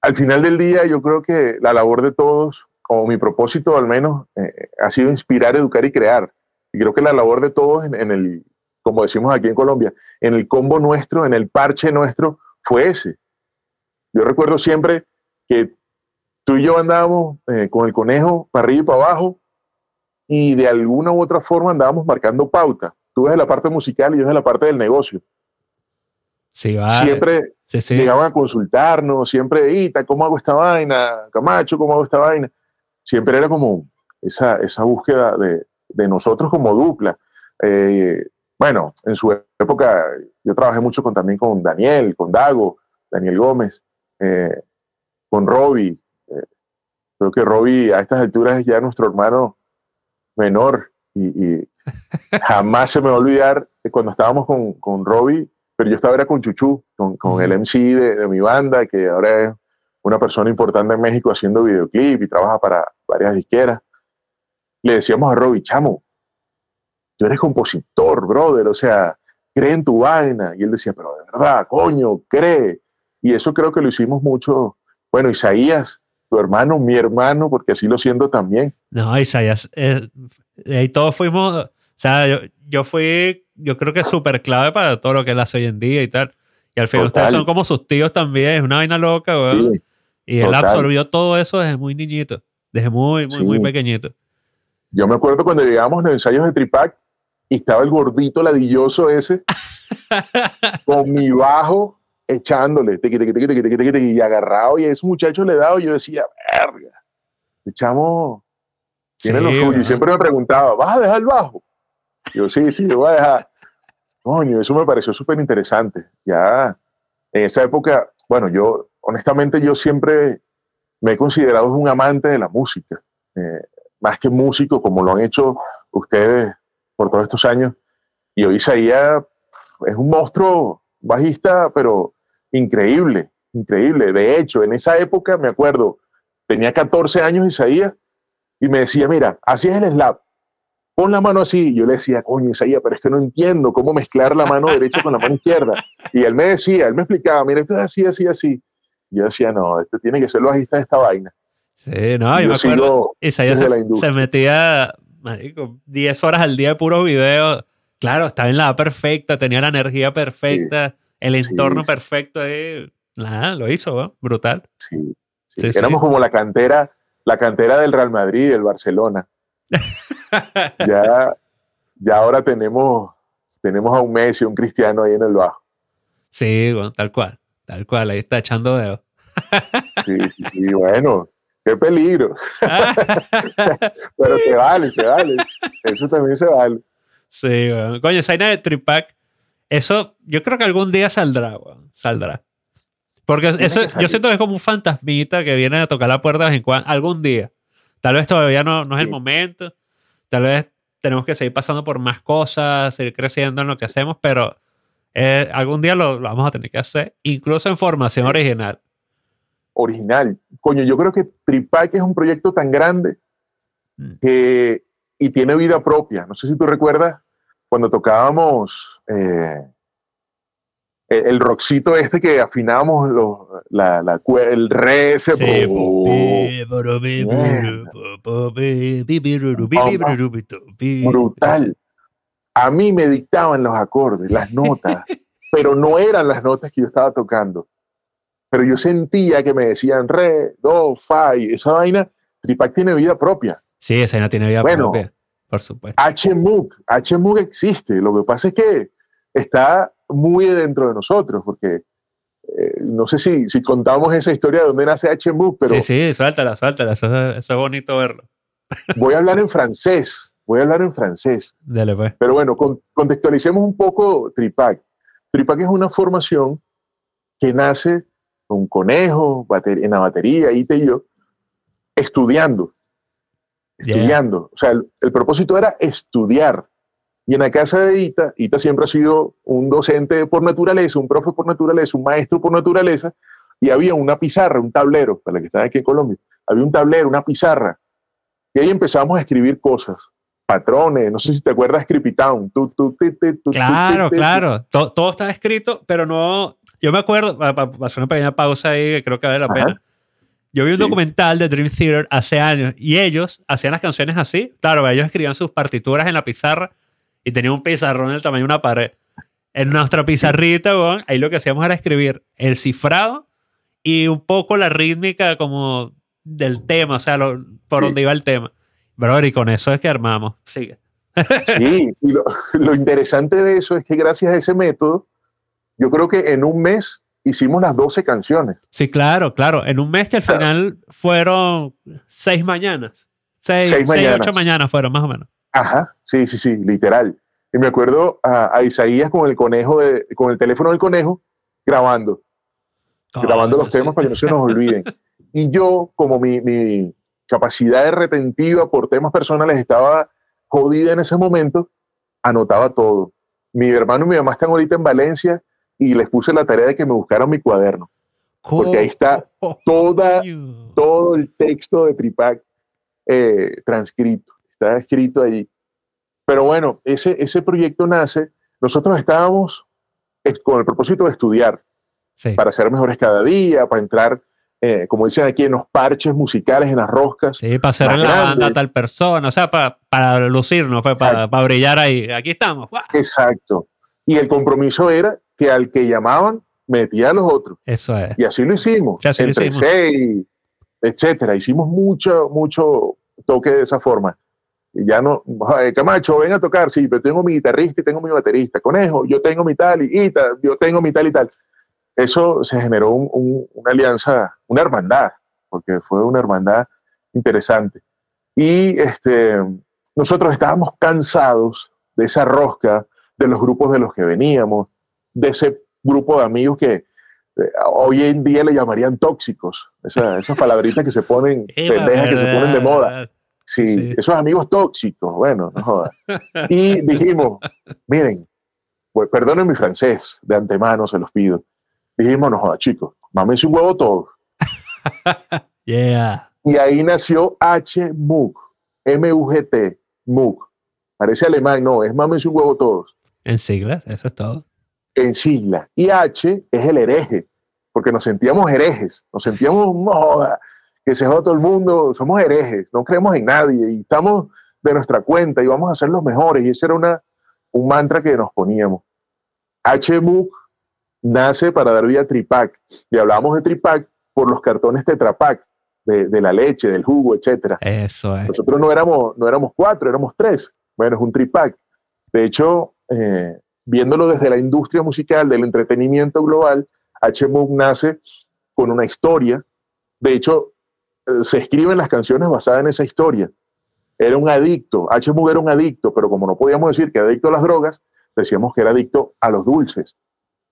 Al final del día, yo creo que la labor de todos, como mi propósito al menos, eh, ha sido inspirar, educar y crear. Y creo que la labor de todos en, el, como decimos aquí en Colombia, en el combo nuestro, en el parche nuestro, fue ese. Yo recuerdo siempre que tú y yo andábamos eh, con el conejo para arriba y para abajo y de alguna u otra forma andábamos marcando pauta. Tú ves la parte musical y yo ves la parte del negocio. Sí, Siempre llegaban a consultarnos, siempre, Ita, ¿cómo hago esta vaina? Camacho, ¿cómo hago esta vaina? Siempre era como esa, esa búsqueda de, de nosotros como dupla. Eh, bueno, en su época yo trabajé mucho con, también con Daniel, con Dago, Daniel Gómez, eh, con Robbie. Eh, creo que Robbie a estas alturas es ya nuestro hermano menor y, jamás se me va a olvidar cuando estábamos con, con Robbie, pero yo estaba era con Chuchu, con, con el MC de, mi banda, que ahora es una persona importante en México haciendo videoclip y trabaja para varias disqueras. Le decíamos a Robbie, chamo, tú eres compositor, brother, o sea, cree en tu vaina. Y él decía, pero de verdad, coño, cree. Y eso creo que lo hicimos mucho. Bueno, Isaías, tu hermano, mi hermano, porque así lo siento también. No, Isaías, eh, ahí todos fuimos, o sea, yo, fui, yo creo que súper clave para todo lo que él hace hoy en día y tal. Y al final ustedes son como sus tíos también, es una vaina loca, güey. Y él absorbió todo eso desde muy niñito, desde muy, muy, muy pequeñito. Yo me acuerdo cuando llegamos a los ensayos de Tripac y estaba el gordito ladilloso ese con mi bajo echándole y agarrado y a ese muchacho le daba y yo decía, verga, echamos, tiene lo suyo. Y siempre me preguntaba, ¿vas a dejar el bajo? yo, sí, sí, yo voy a dejar. Coño, eso me pareció súper interesante. Ya en esa época, bueno, yo, honestamente, yo siempre me he considerado un amante de la música. Eh, más que músico, como lo han hecho ustedes por todos estos años. Y hoy Isaías es un monstruo bajista, pero increíble, increíble. De hecho, en esa época, me acuerdo, tenía 14 años Isaías y me decía, mira, así es el slap, pon la mano así. Yo le decía, coño, Isaías, pero es que no entiendo cómo mezclar la mano derecha con la mano izquierda. Y él me decía, él me explicaba, mira, esto es así, así, así. Y yo decía, no, este tiene que ser el bajista de esta vaina. Sí, no, yo, me acuerdo, Isaías se, metía 10 horas al día de puros videos. Claro, estaba en la perfecta, tenía la energía perfecta, el entorno perfecto. Ahí. Lo hizo, brutal. Sí, Éramos como la cantera, la cantera del Real Madrid, del Barcelona. ya, ya ahora tenemos, tenemos a un Messi, un Cristiano ahí en el bajo. Sí, bueno, tal cual, tal cual, ahí está echando dedos. sí, sí, sí, bueno, qué peligro. Pero se vale, se vale. Eso también se vale. Sí, bueno. Coño, esa de Tripac, eso yo creo que algún día saldrá, weón. Saldrá. Porque eso, yo siento que es como un fantasmita que viene a tocar la puerta de vez en cuando, algún día. Tal vez todavía no, no es el momento. Tal vez tenemos que seguir pasando por más cosas, seguir creciendo en lo que hacemos, pero eh, algún día lo, lo, vamos a tener que hacer, incluso en formación original original. Coño, yo creo que Tripac es un proyecto tan grande mm. que, y tiene vida propia. No sé si tú recuerdas cuando tocábamos eh, el rockcito este que afinábamos la, la, el re ese. brutal. A mí me dictaban los acordes, las notas, pero no eran las notas que yo estaba tocando pero yo sentía que me decían re, do, fa, y esa vaina, Tripac tiene vida propia. Sí, esa vaina tiene vida propia, por supuesto. HMUG, HMUG existe, lo que pasa es que está muy dentro de nosotros, porque eh, no sé si, si contamos esa historia de dónde nace HMUG, pero... Sí, sí, suéltala, suéltala, eso, es bonito verlo. voy a hablar en francés, voy a hablar en francés. Dale, pues. Pero bueno, contextualicemos un poco Tripac. Tripac es una formación que nace un conejo, en la batería, Ita y yo, estudiando. Estudiando. O sea, el, propósito era estudiar. Y en la casa de Ita, Ita siempre ha sido un docente por naturaleza, un profe por naturaleza, un maestro por naturaleza, y había una pizarra, un tablero, para los que están aquí en Colombia, había un tablero, una pizarra, y ahí empezamos a escribir cosas. Patrones, no sé si te acuerdas Creepy Town. claro, claro, todo, todo estaba escrito, pero no, yo me acuerdo, hacer una pequeña pausa ahí que creo que vale la pena. Yo vi un documental de Dream Theater hace años y ellos hacían las canciones así. Claro, ellos escribían sus partituras en la pizarra y tenían un pizarrón del tamaño de una pared. En nuestra pizarrita, ahí lo que hacíamos era escribir el cifrado y un poco la rítmica como del tema, o sea, por donde iba el tema. Bro, y con eso es que armamos. Sigue. Sí, y lo, interesante de eso es que gracias a ese método, yo creo que en un mes hicimos las 12 canciones. Sí, claro, claro. En un mes que al final fueron seis mañanas. Seis, seis, mañanas. ocho mañanas fueron más o menos. Ajá, sí, sí, sí, literal. Y me acuerdo a, Isaías con el conejo, de, con el teléfono del conejo, grabando. grabando los temas para que no se nos olviden. Y yo, como mi, mi capacidad de retentiva por temas personales estaba jodida en ese momento, anotaba todo. Mi hermano y mi mamá están ahorita en Valencia y les puse la tarea de que me buscaran mi cuaderno. Porque ahí está toda, todo el texto de Tripac eh, transcrito, está escrito allí. Pero bueno, ese, ese proyecto nace, nosotros estábamos con el propósito de estudiar, para ser mejores cada día, para entrar, eh, como dicen aquí, en los parches musicales, en las roscas. Sí, para ser la banda tal persona, o sea, para, para lucirnos, pues, para, para, brillar ahí. Aquí estamos. Exacto. Y el compromiso era que al que llamaban metía a los otros. Eso es. Y así lo hicimos. así entre seis, etcétera. Hicimos mucho, mucho toque de esa forma. Y ya no, Camacho, ven a tocar, sí, pero tengo mi guitarrista y tengo mi baterista. Conejo, yo tengo mi tal y, tal, yo tengo mi tal y tal. Eso se generó una alianza, una hermandad, porque fue una hermandad interesante. Y este, nosotros estábamos cansados de esa rosca, de los grupos de los que veníamos, de ese grupo de amigos que eh, hoy en día le llamarían tóxicos, esas palabritas que se ponen, pendejas que se ponen de moda. Sí, esos amigos tóxicos, bueno, no jodas. Y dijimos, miren, pues perdonen mi francés, de antemano se los pido. Dijimos, no jodas, chicos, mámense un huevo todos. yeah. Y ahí nació H-MUG, M-U-G-T, MUG. Parece alemán, no, es mámense un huevo todos. En siglas, eso es todo en sigla. Y H es el hereje, porque nos sentíamos herejes, nos sentíamos, moda, que se joda todo el mundo, somos herejes, no creemos en nadie y estamos de nuestra cuenta y vamos a ser los mejores. Y ese era una, un mantra que nos poníamos. HMUC nace para dar vida a Tripac y hablamos de Tripac por los cartones Tetrapac, de, de la leche, del jugo, etc. Eso es. Nosotros no éramos, no éramos cuatro, éramos tres. Bueno, es un Tripac. De hecho, eh, viéndolo desde la industria musical, del entretenimiento global, HMUG nace con una historia. De hecho, eh, se escriben las canciones basadas en esa historia. Era un adicto, HMUG era un adicto, pero como no podíamos decir que era adicto a las drogas, decíamos que era adicto a los dulces.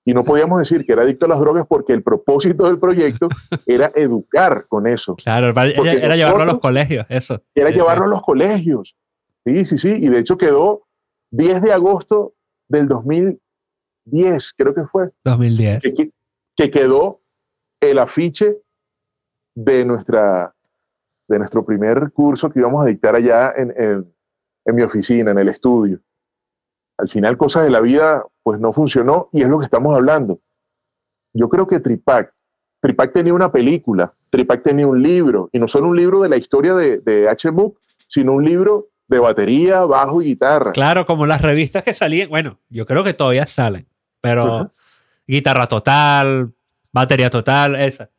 Y no podíamos decir que era adicto a las drogas porque el propósito del proyecto era educar con eso. Claro, era, llevarlo a los colegios, eso. Era llevarlo a los colegios. Sí, sí, sí. Y de hecho quedó 10 de agosto del 2010, creo que fue. 2010. Que, quedó el afiche de, nuestra, de nuestro primer curso que íbamos a dictar allá en, en, mi oficina, en el estudio. Al final, cosas de la vida, pues no funcionó y es lo que estamos hablando. Yo creo que Tripac, Tripac tenía una película, Tripac tenía un libro, y no solo un libro de la historia de, de HMUC, sino un libro de batería, bajo y guitarra. Claro, como las revistas que salían, bueno, yo creo que todavía salen, pero guitarra total, batería total, esa.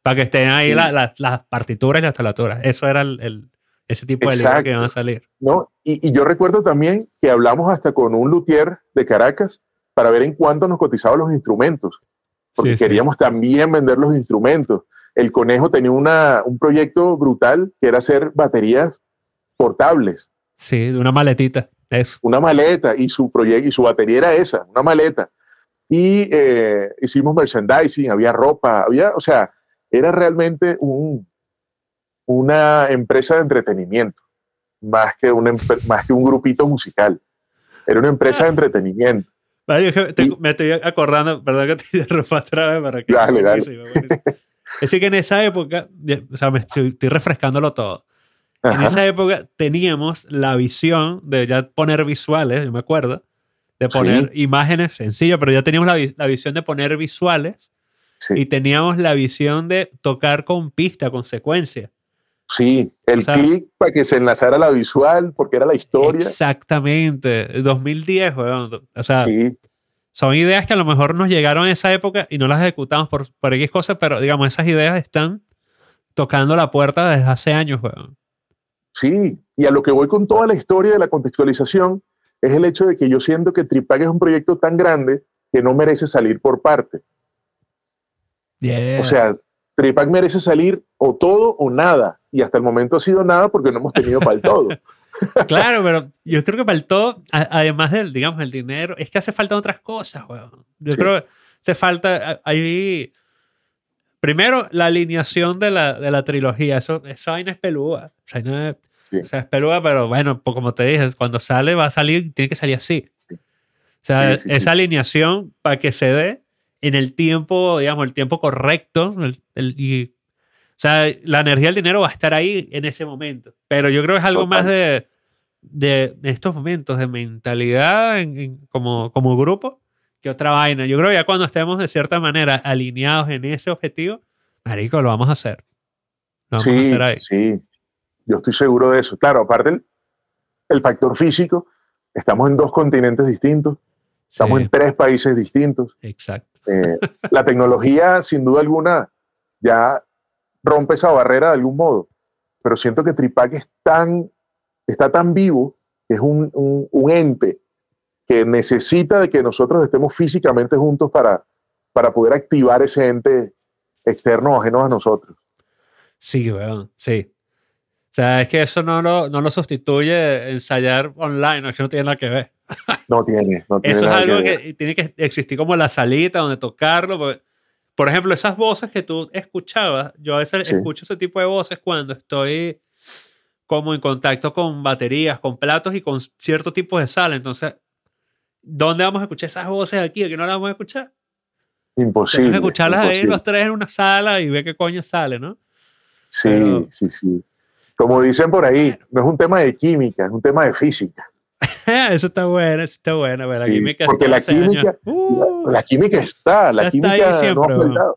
Para que estén ahí las partituras y las talaturas. Eso era el, ese tipo de libros que iban a salir. ¿No? Y, yo recuerdo también que hablamos hasta con un luthier de Caracas para ver en cuánto nos cotizaban los instrumentos. Porque queríamos también vender los instrumentos. El Conejo tenía una, un proyecto brutal que era hacer baterías portables. Sí, de una maletita. Eso. Una maleta y su proyecto y su batería era esa, una maleta. Y eh, hicimos merchandising, había ropa, había, o sea, era realmente un, una empresa de entretenimiento, más que, un, más que un grupito musical. Era una empresa de entretenimiento. me estoy acordando, perdón que te interrumpa otra vez para que. Dale, Es decir, que en esa época, o sea, me estoy refrescándolo todo En esa época teníamos la visión de ya poner visuales, yo me acuerdo, de poner imágenes sencillas, pero ya teníamos la, visión de poner visuales y teníamos la visión de tocar con pista, con secuencia. Sí, el clic para que se enlazara la visual, porque era la historia. Exactamente, 2010, weón. O sea, son ideas que a lo mejor nos llegaron en esa época y no las ejecutamos por, por X cosas, pero digamos, esas ideas están tocando la puerta desde hace años, weón. Sí, y a lo que voy con toda la historia de la contextualización es el hecho de que yo siento que Tripac es un proyecto tan grande que no merece salir por parte. O sea, Tripac merece salir o todo o nada. Y hasta el momento ha sido nada porque no hemos tenido para el todo. claro, pero yo creo que para el todo, además del, digamos, el dinero, es que hace falta otras cosas, weón. Yo creo que hace falta, ahí, primero, la alineación de la, de la trilogía. Eso, esa vaina es pelúa. O sea, es peluda, pero bueno, pues como te dije, cuando sale va a salir, tiene que salir así. O sea, esa alineación para que se dé en el tiempo, digamos, el tiempo correcto. y, o sea, la energía del dinero va a estar ahí en ese momento. Pero yo creo que es algo más de, de, estos momentos, de mentalidad como, como grupo, que otra vaina. Yo creo que ya cuando estemos de cierta manera alineados en ese objetivo, Marico, lo vamos a hacer. Lo vamos a hacer ahí. Sí, yo estoy seguro de eso. Claro, aparte el, factor físico, estamos en dos continentes distintos, estamos en tres países distintos. Exacto. Eh, la tecnología, sin duda alguna, ya rompe esa barrera de algún modo, pero siento que Tripac es tan, está tan vivo, que es un, un, ente que necesita de que nosotros estemos físicamente juntos para, para poder activar ese ente externo ajeno a nosotros. Sí, weón, sí. O sea, es que eso no lo, no lo sustituye ensayar online, es que no tiene nada que ver. No tiene, no tiene Eso es algo que, tiene que existir como la salita donde tocarlo. Por ejemplo, esas voces que tú escuchabas, yo a veces escucho ese tipo de voces cuando estoy como en contacto con baterías, con platos y con cierto tipo de sala. Entonces, ¿dónde vamos a escuchar esas voces aquí? ¿Aquí no las vamos a escuchar? Imposible. Tenemos que escucharlas ahí los tres en una sala y ver qué coño sale, ¿no? Sí, sí, sí. Como dicen por ahí, no es un tema de química, es un tema de física. eso está bueno, eso está bueno. La química porque la química, uh. la, química está, la química no ha.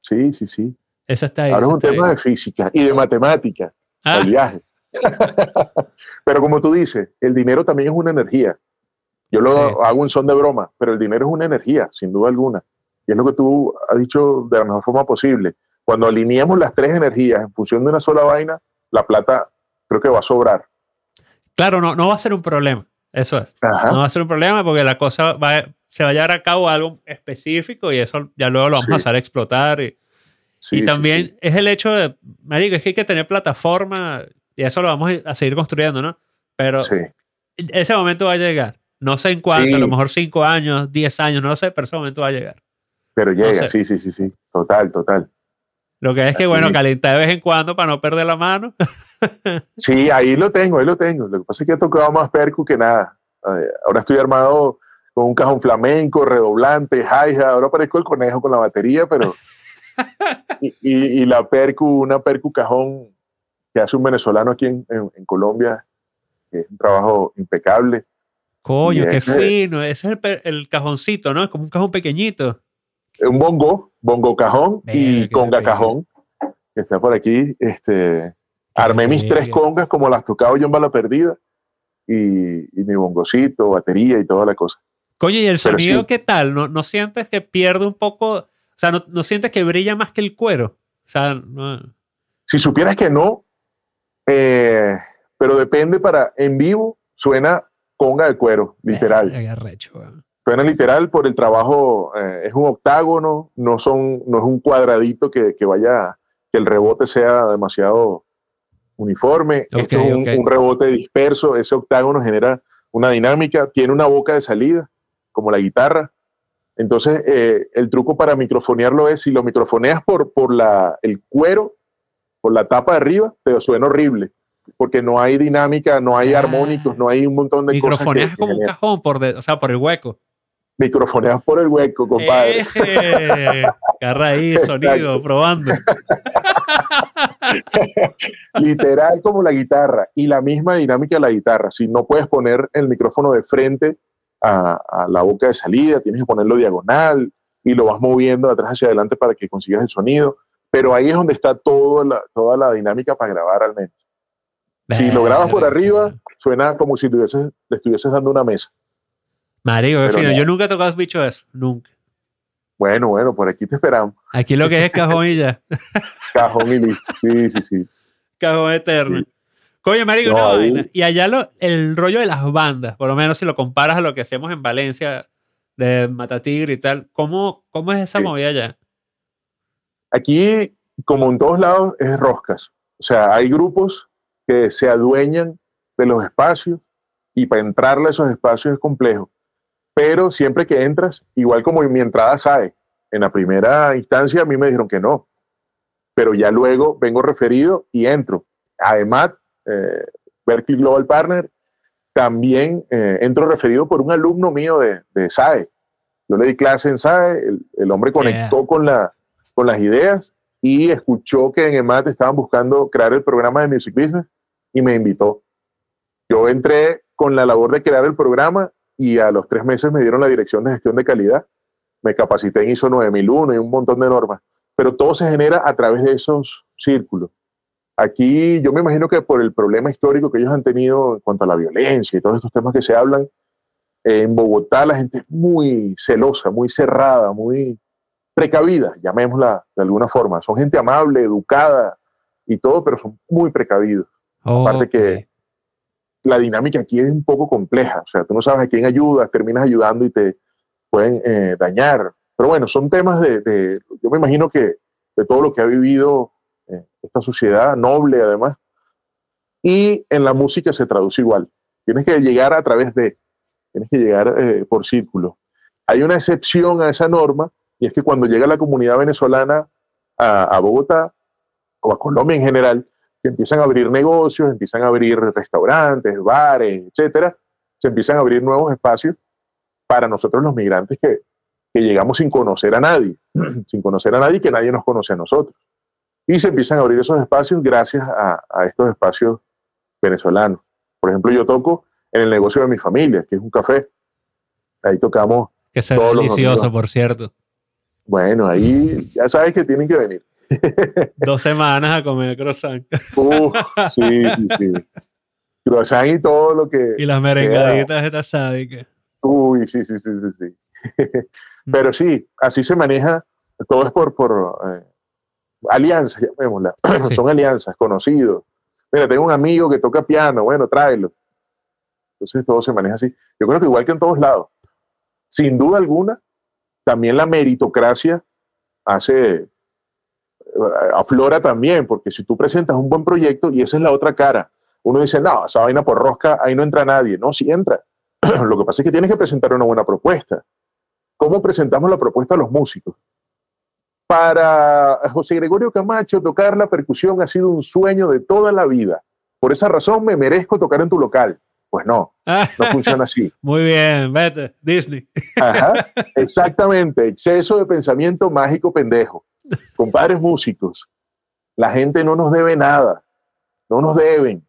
Sí, sí, sí. Esa está ahí. Ahora es un tema de física y de matemática, ah. el viaje. pero como tú dices, el dinero también es una energía. Yo lo hago en son de broma, pero el dinero es una energía, sin duda alguna. Y es lo que tú has dicho de la mejor forma posible. Cuando alineamos las tres energías en función de una sola vaina, la plata creo que va a sobrar. Claro, no, no va a ser un problema. Eso es. No va a ser un problema porque la cosa va, se va a llevar a cabo algo específico y eso ya luego lo vamos a hacer explotar. Y, y también es el hecho de, me digo, es que hay que tener plataforma y eso lo vamos a seguir construyendo, ¿no? Pero ese momento va a llegar. No sé en cuánto, a lo mejor cinco años, diez años, no lo sé, pero ese momento va a llegar. Pero llega, sí, sí, sí, sí. Total, total. Lo que es que, bueno, calienta de vez en cuando para no perder la mano. sí, ahí lo tengo, ahí lo tengo. Lo que pasa es que he tocado más percu que nada. Ahora estoy armado con un cajón flamenco, redoblante, hi Ahora parezco el conejo con la batería, pero. y, la percu, una percu cajón que hace un venezolano aquí en, Colombia, que es un trabajo impecable. Coño, qué fino. Ese es el, el cajoncito, ¿no? Es como un cajón pequeñito un bongo, bongo cajón y conga cajón, que está por aquí. Este, armé mis tres congas como las tocaba yo en bala perdida y, mi bongocito, batería y toda la cosa. Coño, ¿y el sonido qué tal? ¿No, ¿No, sientes que pierde un poco? O sea, ¿no, ¿no, sientes que brilla más que el cuero? O sea, Si supieras que no, eh, pero depende para en vivo, suena conga de cuero, literal. Suena literal por el trabajo, eh, es un octágono, no, son, no es un cuadradito que, que, vaya, que el rebote sea demasiado uniforme. es un, rebote disperso, ese octágono genera una dinámica, tiene una boca de salida, como la guitarra. Entonces, eh, el truco para microfonearlo es, si lo microfoneas por, por la, el cuero, por la tapa de arriba, te suena horrible porque no hay dinámica, no hay ah. armónicos, no hay un montón de cosas. Microfoneas como un cajón, por o sea, por el hueco microfoneas por el hueco, compadre. Eh, ahí, sonido, probando. Literal como la guitarra y la misma dinámica de la guitarra. Si no puedes poner el micrófono de frente a, la boca de salida, tienes que ponerlo diagonal y lo vas moviendo de atrás hacia adelante para que consigas el sonido. Pero ahí es donde está toda la, toda la dinámica para grabar al menos. Si lo grabas por arriba, suena como si le estuvieses dando una mesa. Mario, yo nunca he tocado bicho eso, nunca. Bueno, bueno, por aquí te esperamos. Aquí lo que es cajón y ya. cajón y listo. Sí, sí, sí. Cajón eterno. Coño, Marico, no, Y allá lo, el rollo de las bandas, por lo menos si lo comparas a lo que hacemos en Valencia, de Matatigre y tal, ¿cómo, cómo es esa movida allá? Aquí, como en todos lados, es roscas. O sea, hay grupos que se adueñan de los espacios y para entrarle a esos espacios es complejo pero siempre que entras, igual como mi entrada sabe, en la primera instancia a mí me dijeron que no, pero ya luego vengo referido y entro. Además, eh, Berkeley Global Partner, también eh, entro referido por un alumno mío de, de SAE. Yo le di clase en SAE, el, hombre conectó con, la, con las ideas y escuchó que en EMAT estaban buscando crear el programa de Music Business y me invitó. Yo entré con la labor de crear el programa y a los tres meses me dieron la dirección de gestión de calidad. Me capacité en ISO 9001 y un montón de normas, pero todo se genera a través de esos círculos. Aquí yo me imagino que por el problema histórico que ellos han tenido en cuanto a la violencia y todos estos temas que se hablan, en Bogotá la gente es muy celosa, muy cerrada, muy precavida, llamémosla de alguna forma. Son gente amable, educada y todo, pero son muy precavidos. Aparte que la dinámica aquí es un poco compleja. O sea, tú no sabes a quién ayudas, terminas ayudando y te pueden eh, dañar. Pero bueno, son temas de, yo me imagino que de todo lo que ha vivido eh, esta sociedad noble además. Y en la música se traduce igual. Tienes que llegar a través de, tienes que llegar eh, por círculo. Hay una excepción a esa norma y es que cuando llega la comunidad venezolana a, a Bogotá o a Colombia en general, que empiezan a abrir negocios, empiezan a abrir restaurantes, bares, etcétera, se empiezan a abrir nuevos espacios para nosotros los migrantes que, que llegamos sin conocer a nadie, sin conocer a nadie que nadie nos conoce a nosotros. Y se empiezan a abrir esos espacios gracias a, a estos espacios venezolanos. Por ejemplo, yo toco en el negocio de mi familia, que es un café. Ahí tocamos. Que es delicioso, por cierto. Bueno, ahí ya sabes que tienen que venir. Dos semanas a comer croissant. sí, sí, sí. Croissant y todo lo que. Y las merengaditas estas sádicas. Uy, sí, sí, sí, sí, sí. Pero sí, así se maneja. Todo es por, por eh, alianzas, llamémosla. Son alianzas, conocidos. Mira, tengo un amigo que toca piano, bueno, tráelo. Entonces todo se maneja así. Yo creo que igual que en todos lados. Sin duda alguna, también la meritocracia hace aflora también, porque si tú presentas un buen proyecto, y esa es la otra cara, uno dice, no, esa vaina por rosca, ahí no entra nadie. No, sí entra. Lo que pasa es que tienes que presentar una buena propuesta. ¿Cómo presentamos la propuesta a los músicos? Para José Gregorio Camacho, tocar la percusión ha sido un sueño de toda la vida. Por esa razón me merezco tocar en tu local. Pues no, no funciona así. Muy bien, vete, Disney. Ajá, exactamente, exceso de pensamiento mágico pendejo compadres músicos, la gente no nos debe nada, no nos deben.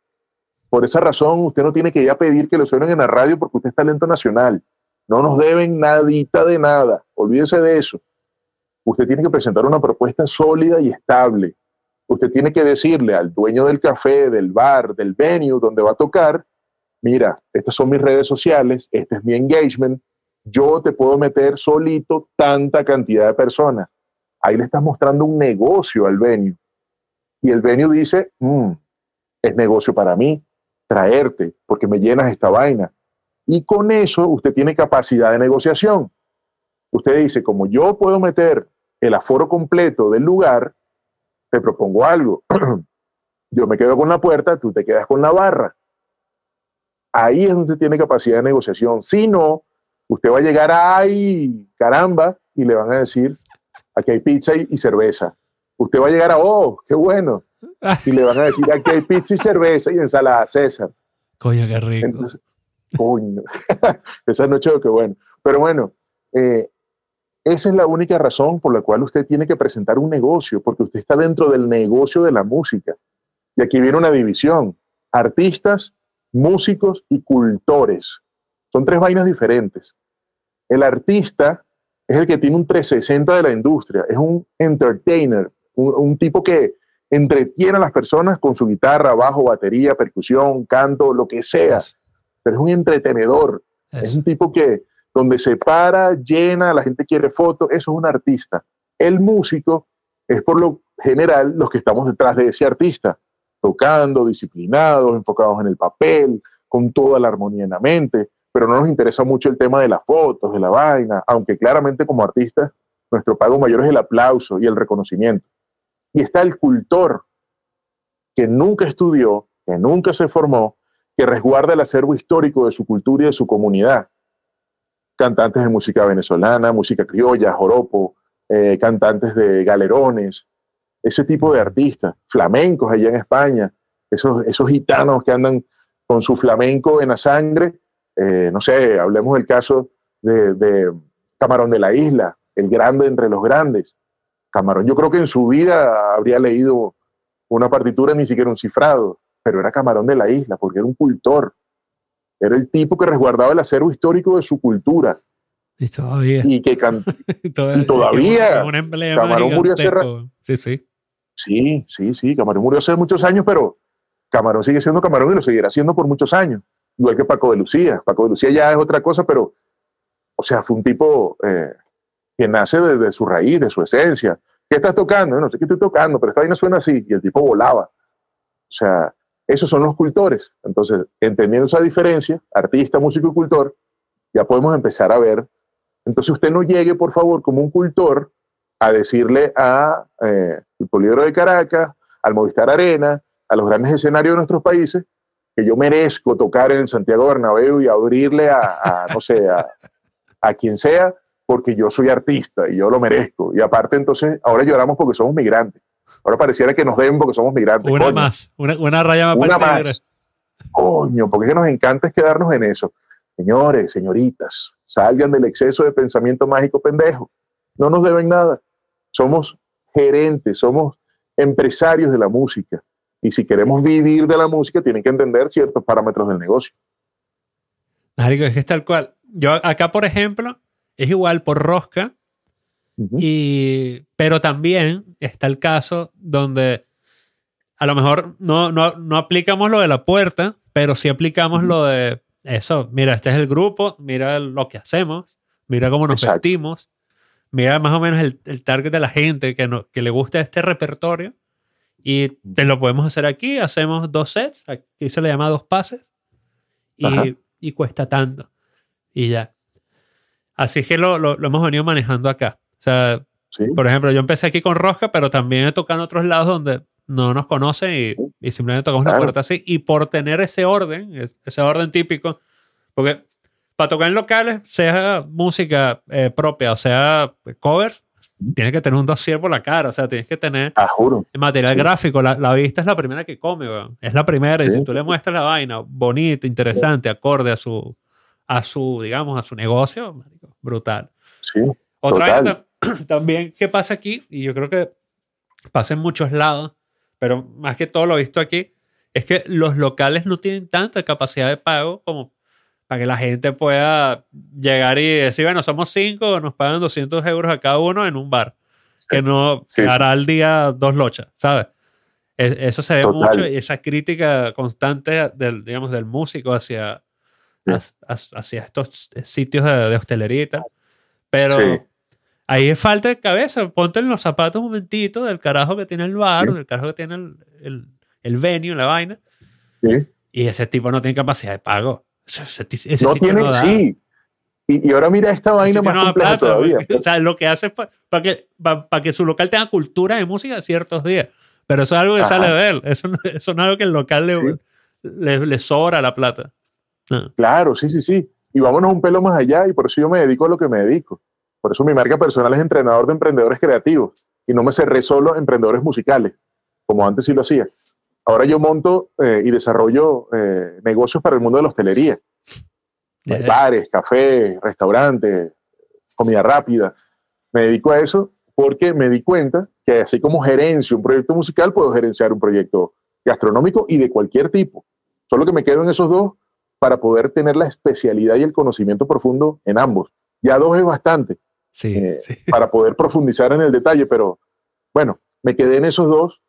Por esa razón, usted no tiene que ir a pedir que lo suenen en la radio porque usted es talento nacional. No nos deben nadita de nada. Olvídese de eso. Usted tiene que presentar una propuesta sólida y estable. Usted tiene que decirle al dueño del café, del bar, del venue donde va a tocar, mira, estas son mis redes sociales, este es mi engagement, yo te puedo meter solito tanta cantidad de personas. Ahí le estás mostrando un negocio al venue. Y el venue dice, mm, es negocio para mí, traerte, porque me llenas esta vaina. Y con eso usted tiene capacidad de negociación. Usted dice, como yo puedo meter el aforo completo del lugar, te propongo algo. yo me quedo con la puerta, tú te quedas con la barra. Ahí es donde tiene capacidad de negociación. Si no, usted va a llegar, ay, caramba, y le van a decir, aquí hay pizza y, cerveza. Usted va a llegar a, oh, qué bueno. Y le van a decir, aquí hay pizza y cerveza y ensalada César. Coño, qué rico. Entonces, coño. Esa noche, qué bueno. Pero bueno, eh, esa es la única razón por la cual usted tiene que presentar un negocio, porque usted está dentro del negocio de la música. Y aquí viene una división, artistas, músicos y cultores. Son tres vainas diferentes. El artista es el que tiene un 360 de la industria, es un entertainer, un, tipo que entretiene a las personas con su guitarra, bajo, batería, percusión, canto, lo que sea. Pero es un entretenedor, es un tipo que donde se para, llena, la gente quiere fotos, eso es un artista. El músico es por lo general los que estamos detrás de ese artista, tocando, disciplinados, enfocados en el papel, con toda la armonía en la mente, pero no nos interesa mucho el tema de las fotos, de la vaina, aunque claramente como artistas nuestro pago mayor es el aplauso y el reconocimiento. Y está el cultor, que nunca estudió, que nunca se formó, que resguarda el acervo histórico de su cultura y de su comunidad. Cantantes de música venezolana, música criolla, joropo, eh, cantantes de galerones, ese tipo de artistas, flamencos allá en España, esos, esos gitanos que andan con su flamenco en la sangre, eh, no sé, hablemos del caso de, de, Camarón de la Isla, el grande entre los grandes. Camarón, yo creo que en su vida habría leído una partitura, ni siquiera un cifrado, pero era Camarón de la Isla, porque era un cultor. Era el tipo que resguardaba el acervo histórico de su cultura. Y todavía. Y que todavía. Camarón murió hace Sí, sí. Sí, sí, sí. Camarón murió hace muchos años, pero Camarón sigue siendo Camarón y lo seguirá siendo por muchos años. Igual que Paco de Lucía. Paco de Lucía ya es otra cosa, pero, o sea, fue un tipo eh, que nace desde su raíz, de su esencia. ¿Qué estás tocando? No sé qué estoy tocando, pero esta vaina suena así. Y el tipo volaba. O sea, esos son los cultores. Entonces, entendiendo esa diferencia, artista, músico y cultor, ya podemos empezar a ver. Entonces, usted no llegue, por favor, como un cultor a decirle a eh, el Poliedro de Caracas, al Movistar Arena, a los grandes escenarios de nuestros países, que yo merezco tocar en Santiago Bernabéu y abrirle a, no sé, a, quien sea, porque yo soy artista y yo lo merezco. Y aparte, entonces, ahora lloramos porque somos migrantes. Ahora pareciera que nos deben porque somos migrantes. Una más, una, raya más. Una más. Coño, porque es que nos encanta es quedarnos en eso. Señores, señoritas, salgan del exceso de pensamiento mágico pendejo. No nos deben nada. Somos gerentes, somos empresarios de la música. Y si queremos vivir de la música, tienen que entender ciertos parámetros del negocio. Marico, es que es tal cual. Yo acá, por ejemplo, es igual por rosca, y, pero también está el caso donde a lo mejor no, no, no aplicamos lo de la puerta, pero sí aplicamos lo de eso. Mira, este es el grupo, mira lo que hacemos, mira cómo nos vestimos, mira más o menos el, el target de la gente que, no, que le gusta este repertorio y te lo podemos hacer aquí, hacemos dos sets, aquí se le llama dos pases y, y cuesta tanto. Y ya. Así que lo, lo, hemos venido manejando acá. O sea, por ejemplo, yo empecé aquí con Rosca, pero también he tocado en otros lados donde no nos conocen y, y simplemente tocamos una puerta así. Y por tener ese orden, ese orden típico, porque para tocar en locales, sea música eh, propia o sea covers, tienes que tener un dossier por la cara, o sea, tienes que tener ah, juro. material gráfico. La, vista es la primera que come, es la primera. Y si tú le muestras la vaina bonita, interesante, acorde a su, a su, digamos, a su negocio, brutal. Sí. Otra vez también, ¿qué pasa aquí? Y yo creo que pasa en muchos lados, pero más que todo lo he visto aquí, es que los locales no tienen tanta capacidad de pago como para que la gente pueda llegar y decir, bueno, somos cinco, nos pagan 200 euros a cada uno en un bar, que no hará al día dos lochas, ¿sabes? Eso se ve mucho y esa crítica constante del, digamos, del músico hacia, hacia estos sitios de, hostelería y tal. Pero ahí es falta de cabeza. Ponte en los zapatos un momentito del carajo que tiene el bar, del carajo que tiene el, el, el venue, la vaina. Y ese tipo no tiene capacidad de pago no tiene, sí. Y, ahora mira esta vaina más compleja todavía. o sea, lo que hace es para que, para que su local tenga cultura de música ciertos días. Pero eso es algo que sale de él. Eso, eso no es algo que el local le, le, sobra la plata. Claro, sí, sí, sí. Y vámonos un pelo más allá y por eso yo me dedico a lo que me dedico. Por eso mi marca personal es entrenador de emprendedores creativos y no me cerré solo emprendedores musicales, como antes sí lo hacía. Ahora yo monto eh, y desarrollo eh, negocios para el mundo de la hostelería. Bares, cafés, restaurantes, comida rápida. Me dedico a eso porque me di cuenta que así como gerencio un proyecto musical, puedo gerenciar un proyecto gastronómico y de cualquier tipo. Solo que me quedo en esos dos para poder tener la especialidad y el conocimiento profundo en ambos. Ya dos es bastante eh, para poder profundizar en el detalle, pero bueno, me quedé en esos dos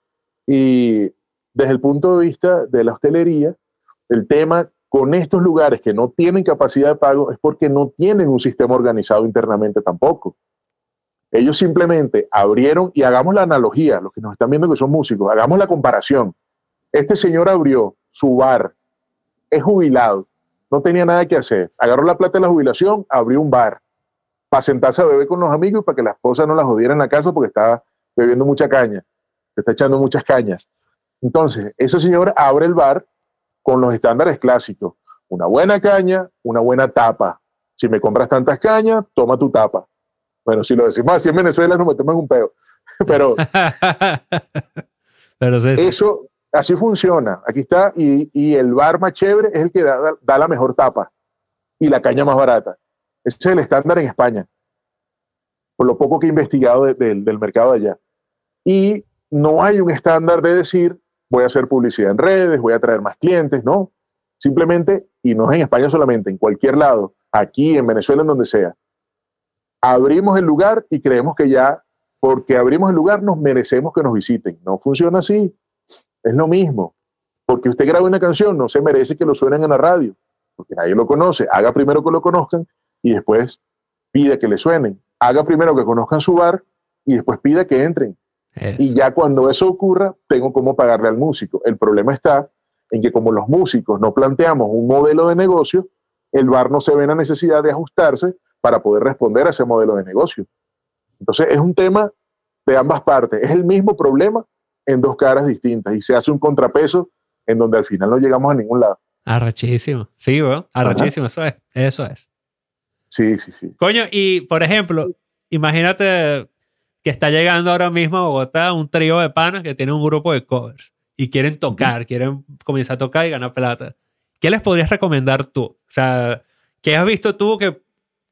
y desde el punto de vista de la hostelería, el tema con estos lugares que no tienen capacidad de pago es porque no tienen un sistema organizado internamente tampoco. Ellos simplemente abrieron, y hagamos la analogía, los que nos están viendo que son músicos, hagamos la comparación. Este señor abrió su bar, es jubilado, no tenía nada que hacer, agarró la plata de la jubilación, abrió un bar para sentarse a beber con los amigos y para que la esposa no la jodiera en la casa porque estaba bebiendo mucha caña, se está echando muchas cañas. Entonces, ese señor abre el bar con los estándares clásicos. Una buena caña, una buena tapa. Si me compras tantas cañas, toma tu tapa. Bueno, si lo decimos así en Venezuela, nos metemos en un peo. Pero, Pero eso, así funciona. Aquí está. Y, el bar más chévere es el que da, la mejor tapa y la caña más barata. Ese es el estándar en España. Por lo poco que he investigado del mercado de allá. Y no hay un estándar de decir, voy a hacer publicidad en redes, voy a traer más clientes, no. Simplemente, y no es en España solamente, en cualquier lado, aquí, en Venezuela, en donde sea, abrimos el lugar y creemos que ya, porque abrimos el lugar, nos merecemos que nos visiten. No funciona así. Es lo mismo. Porque usted graba una canción, no se merece que lo suenen en la radio, porque nadie lo conoce. Haga primero que lo conozcan y después pida que le suenen. Haga primero que conozcan su bar y después pida que entren. Y ya cuando eso ocurra, tengo cómo pagarle al músico. El problema está en que como los músicos no planteamos un modelo de negocio, el bar no se ve en la necesidad de ajustarse para poder responder a ese modelo de negocio. Entonces es un tema de ambas partes. Es el mismo problema en dos caras distintas y se hace un contrapeso en donde al final no llegamos a ningún lado. Arrachísimo. Sí, bueno, arrachísimo, eso es. Eso es. Sí, sí, sí. Coño, y por ejemplo, imagínate que está llegando ahora mismo a Bogotá un trío de panas que tiene un grupo de covers y quieren tocar, quieren comenzar a tocar y ganar plata. ¿Qué les podrías recomendar tú? O sea, ¿qué has visto tú que,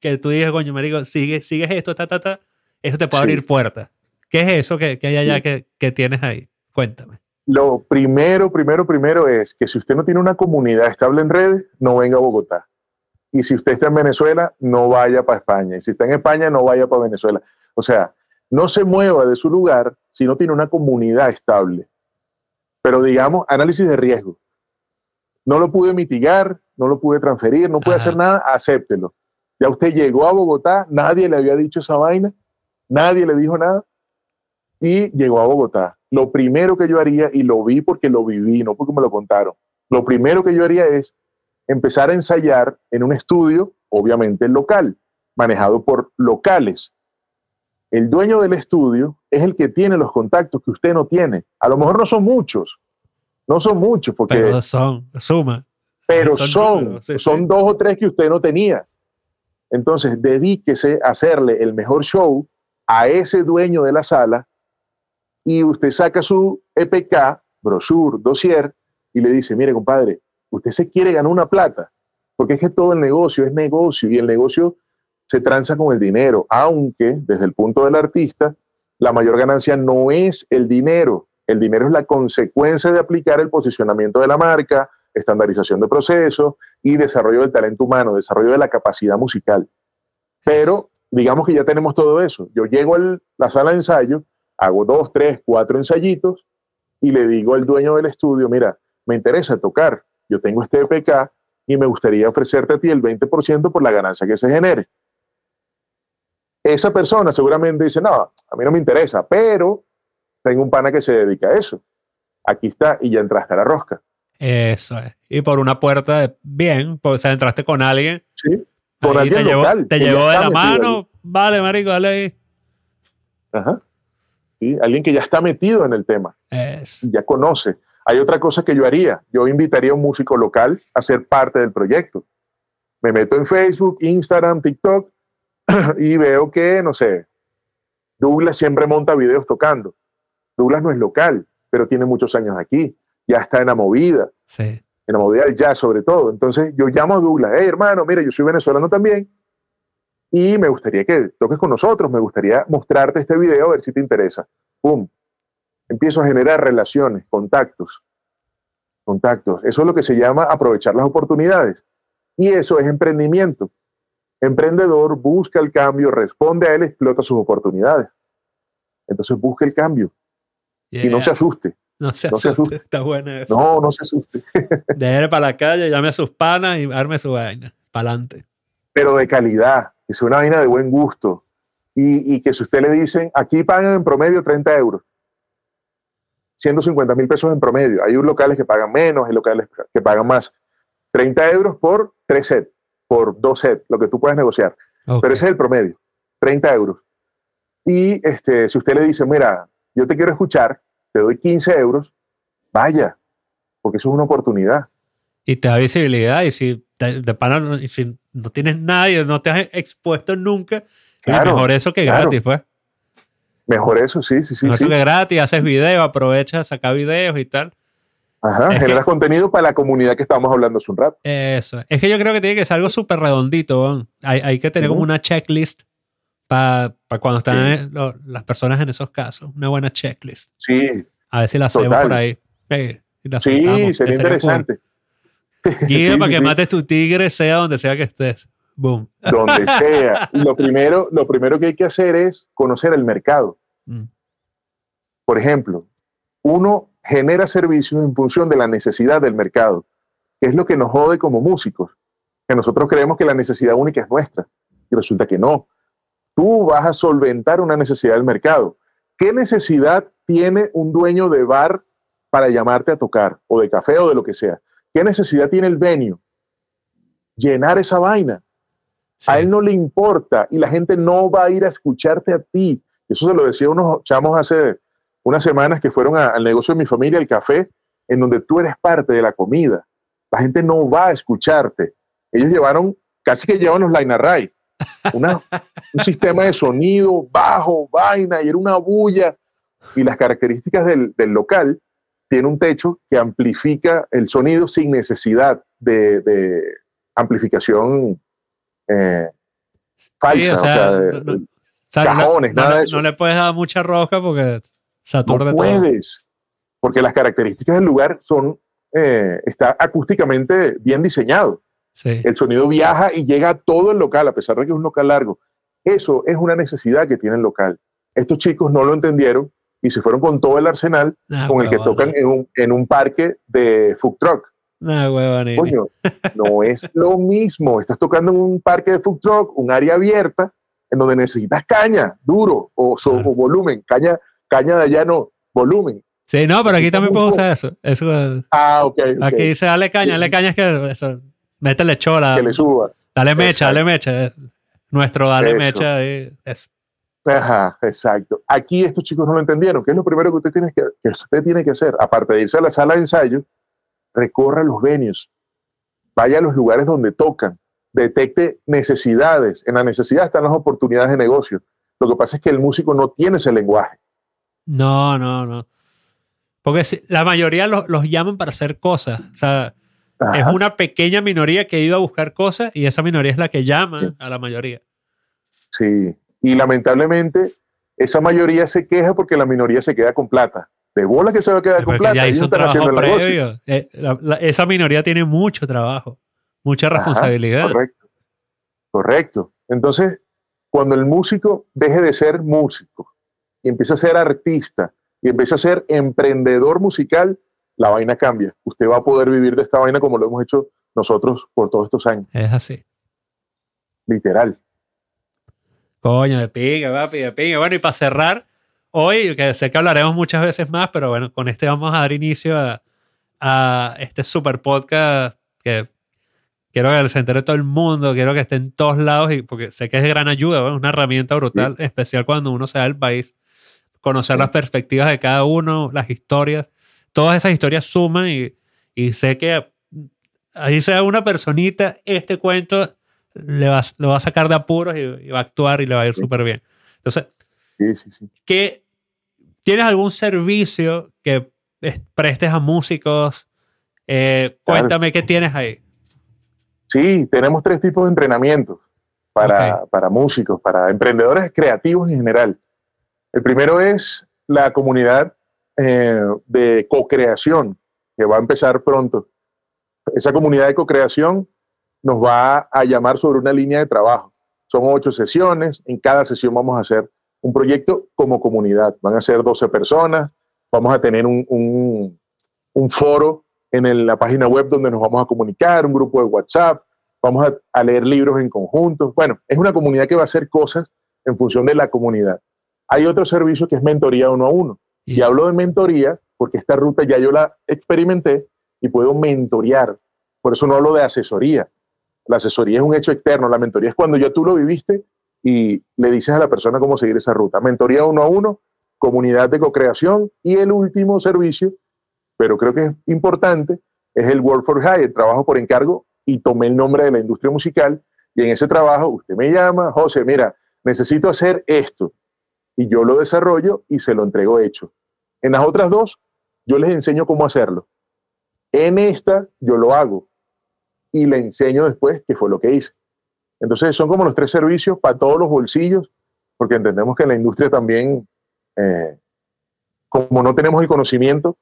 que tú dices, coño, marico, sigue, sigues esto, ta, ta, ta, eso te puede abrir puertas? ¿Qué es eso que, que hay allá que, que tienes ahí? Cuéntame. Lo primero, primero, primero es que si usted no tiene una comunidad estable en redes, no venga a Bogotá. Y si usted está en Venezuela, no vaya para España. Y si está en España, no vaya para Venezuela. O sea, no se mueva de su lugar si no tiene una comunidad estable. Pero digamos, análisis de riesgo. No lo pude mitigar, no lo pude transferir, no pude hacer nada, acéptelo. Ya usted llegó a Bogotá, nadie le había dicho esa vaina, nadie le dijo nada y llegó a Bogotá. Lo primero que yo haría, y lo vi porque lo viví, no porque me lo contaron, lo primero que yo haría es empezar a ensayar en un estudio, obviamente local, manejado por locales, el dueño del estudio es el que tiene los contactos que usted no tiene. A lo mejor no son muchos, no son muchos, porque... Pero son, suma. Pero son, son, dos o tres que usted no tenía. Entonces, dedíquese a hacerle el mejor show a ese dueño de la sala y usted saca su EPK, brochure, dossier, y le dice, mire, compadre, usted se quiere ganar una plata, porque es que todo el negocio es negocio y el negocio se transa con el dinero, aunque desde el punto del artista, la mayor ganancia no es el dinero, el dinero es la consecuencia de aplicar el posicionamiento de la marca, estandarización de procesos y desarrollo del talento humano, desarrollo de la capacidad musical. Pero digamos que ya tenemos todo eso. Yo llego a la sala de ensayo, hago dos, tres, cuatro ensayitos y le digo al dueño del estudio, mira, me interesa tocar, yo tengo este EPK y me gustaría ofrecerte a ti el 20% por la ganancia que se genere esa persona seguramente dice, no, a mí no me interesa, pero tengo un pana que se dedica a eso. Aquí está y ya entraste a la rosca. Eso es. Y por una puerta, de, bien, pues, o sea, entraste con alguien. Sí, con alguien te local. te llevó de la mano, vale, marico, dale ahí. Ajá. Sí, alguien que ya está metido en el tema. Ya conoce. Hay otra cosa que yo haría. Yo invitaría a un músico local a ser parte del proyecto. Me meto en Facebook, Instagram, TikTok y veo que, no sé, Douglas siempre monta videos tocando. Douglas no es local, pero tiene muchos años aquí. Ya está en la movida. Sí. En la movida del jazz, sobre todo. Entonces yo llamo a Douglas, hey hermano, mira, yo soy venezolano también. y me gustaría que toques con nosotros, me gustaría mostrarte este video a ver si te interesa. ¡Pum! Empiezo a generar relaciones, contactos, contactos. Eso es lo que se llama aprovechar las oportunidades. Y eso es emprendimiento. Emprendedor busca el cambio, responde a él, explota sus oportunidades. Entonces busca el cambio. Y no se asuste. No se, asuste. Está bueno eso. No, no se asuste. Deje para la calle, llame a sus panas y arme su vaina. Para adelante. Pero de calidad, que sea una vaina de buen gusto. Y, y, que si usted le dicen, aquí pagan en promedio 30 euros, 150 mil pesos en promedio. Hay locales que pagan menos, hay locales que pagan más. 30 euros por tres sets, por dos sets, lo que tú puedes negociar. Pero ese es el promedio, 30 euros. Y este, si usted le dice, mira, yo te quiero escuchar, te doy 15 euros, vaya, porque eso es una oportunidad. Y te da visibilidad y si de, si no tienes nadie, no te has expuesto nunca, mejor eso que gratis, pues. Mejor eso, sí, sí, sí. Mejor eso que gratis, haces videos, aprovechas, sacas videos y tal. Ajá, generas contenido para la comunidad que estábamos hablando hace un rato. Eso. Es que yo creo que tiene que ser algo súper redondito. Hay, hay, que tener como una checklist para cuando están las personas en esos casos. Una buena checklist. Sí. A ver si la hacemos por ahí. sí, sería interesante. Guía para que mates tu tigre, sea donde sea que estés. Boom. Donde sea. lo primero, lo primero que hay que hacer es conocer el mercado. Mm. Por ejemplo, uno genera servicios en función de la necesidad del mercado, que es lo que nos jode como músicos, que nosotros creemos que la necesidad única es nuestra, y resulta que no. Tú vas a solventar una necesidad del mercado. ¿Qué necesidad tiene un dueño de bar para llamarte a tocar, o de café, o de lo que sea? ¿Qué necesidad tiene el venue? Llenar esa vaina. A él no le importa y la gente no va a ir a escucharte a ti. Eso se lo decía unos chamos hace unas semanas que fueron al negocio de mi familia, el café, en donde tú eres parte de la comida. La gente no va a escucharte. Ellos llevaron, casi que llevan los line array, una, un sistema de sonido bajo, vaina, y era una bulla. Y las características del, del local tiene un techo que amplifica el sonido sin necesidad de, de amplificación eh, falsa, o sea, de, cajones, no, nada de eso. No le puedes dar mucha roja porque no puedes, porque las características del lugar son, eh, está acústicamente bien diseñado. Sí. El sonido viaja y llega a todo el local, a pesar de que es un local largo. Eso es una necesidad que tiene el local. Estos chicos no lo entendieron y se fueron con todo el arsenal Ah, con el que tocan en un, en un parque de food truck. Nah, huevón, Coño, no es lo mismo. Estás tocando en un parque de food truck, un área abierta, en donde necesitas caña, duro o, so- Claro. o volumen. Caña, caña de allá no, volumen. Sí, no, pero aquí también poco. usar eso. eso Ah, ok. ok. Aquí dice, dale caña, dale caña, es que eso, métele chola. Que le suba. Dale mecha, Exacto. dale mecha. eh. Nuestro dale Eso. mecha. ahí, eso. Ajá, exacto. Aquí estos chicos no lo entendieron. ¿Qué es lo primero que usted tiene que, que usted tiene que hacer? Aparte de irse a la sala de ensayo, recorra los venues, vaya a los lugares donde tocan, detecte necesidades. En la necesidad están las oportunidades de negocio. Lo que pasa es que el músico no tiene ese lenguaje. No, no, no. Porque si- la mayoría los, los llaman para hacer cosas. O sea, es una pequeña minoría que ha ido a buscar cosas y esa minoría es la que llama a la mayoría. Sí. Y lamentablemente, esa mayoría se queja porque la minoría se queda con plata. De bola que se va a quedar con plata. ya hizo están trabajo previo. Eh, la- la- esa minoría tiene mucho trabajo, mucha Ajá, responsabilidad. correcto. Correcto. Entonces, cuando el músico deje de ser músico y empieza a ser artista y empieza a ser emprendedor musical, la vaina cambia. Usted va a poder vivir de esta vaina como lo hemos hecho nosotros por todos estos años. Es así. Literal. Coño, de pinga, papi, de pinga. Bueno, y para cerrar, hoy, que sé que hablaremos muchas veces más, pero bueno, con este vamos a dar inicio a, a este super podcast que quiero que se entere todo el mundo, quiero que esté en todos lados, y porque sé que es de gran ayuda, ¿no? es una herramienta brutal, especial cuando uno se va del país, conocer Sí. las perspectivas de cada uno, las historias, todas esas historias suman y, y sé que ahí sea una personita, este cuento le va, lo va a sacar de apuros y, y va a actuar y le va a ir Sí. súper bien. Entonces, Sí. ¿qué, ¿tienes algún servicio que prestes a músicos? Eh, Claro. cuéntame qué tienes ahí. Sí, tenemos tres tipos de entrenamientos para, para músicos, para emprendedores creativos en general. El primero es la comunidad eh, de co-creación, que va a empezar pronto. Esa comunidad de co-creación nos va a llamar sobre una línea de trabajo. Son ocho sesiones, en cada sesión vamos a hacer un proyecto como comunidad. Van a ser 12 personas, vamos a tener un, foro en la página web donde nos vamos a comunicar, un grupo de WhatsApp, vamos a, a, leer libros en conjunto. Bueno, es una comunidad que va a hacer cosas en función de la comunidad. Hay otro servicio que es mentoría uno a uno. Y hablo de mentoría porque esta ruta ya yo la experimenté y puedo mentorear. Por eso no hablo de asesoría. La asesoría es un hecho externo. La mentoría es cuando ya tú lo viviste y le dices a la persona cómo seguir esa ruta. Mentoría uno a uno, comunidad de co-creación y el último servicio, pero creo que es importante, es el Work for Hire, trabajo por encargo y tomé el nombre de la industria musical y en ese trabajo usted me llama, José, mira, necesito hacer esto y yo lo desarrollo y se lo entrego hecho. En las otras dos, yo les enseño cómo hacerlo. En esta, yo lo hago y le enseño después qué fue lo que hice. Entonces, son como los tres servicios para todos los bolsillos, porque entendemos que en la industria también, eh, como no tenemos el conocimiento,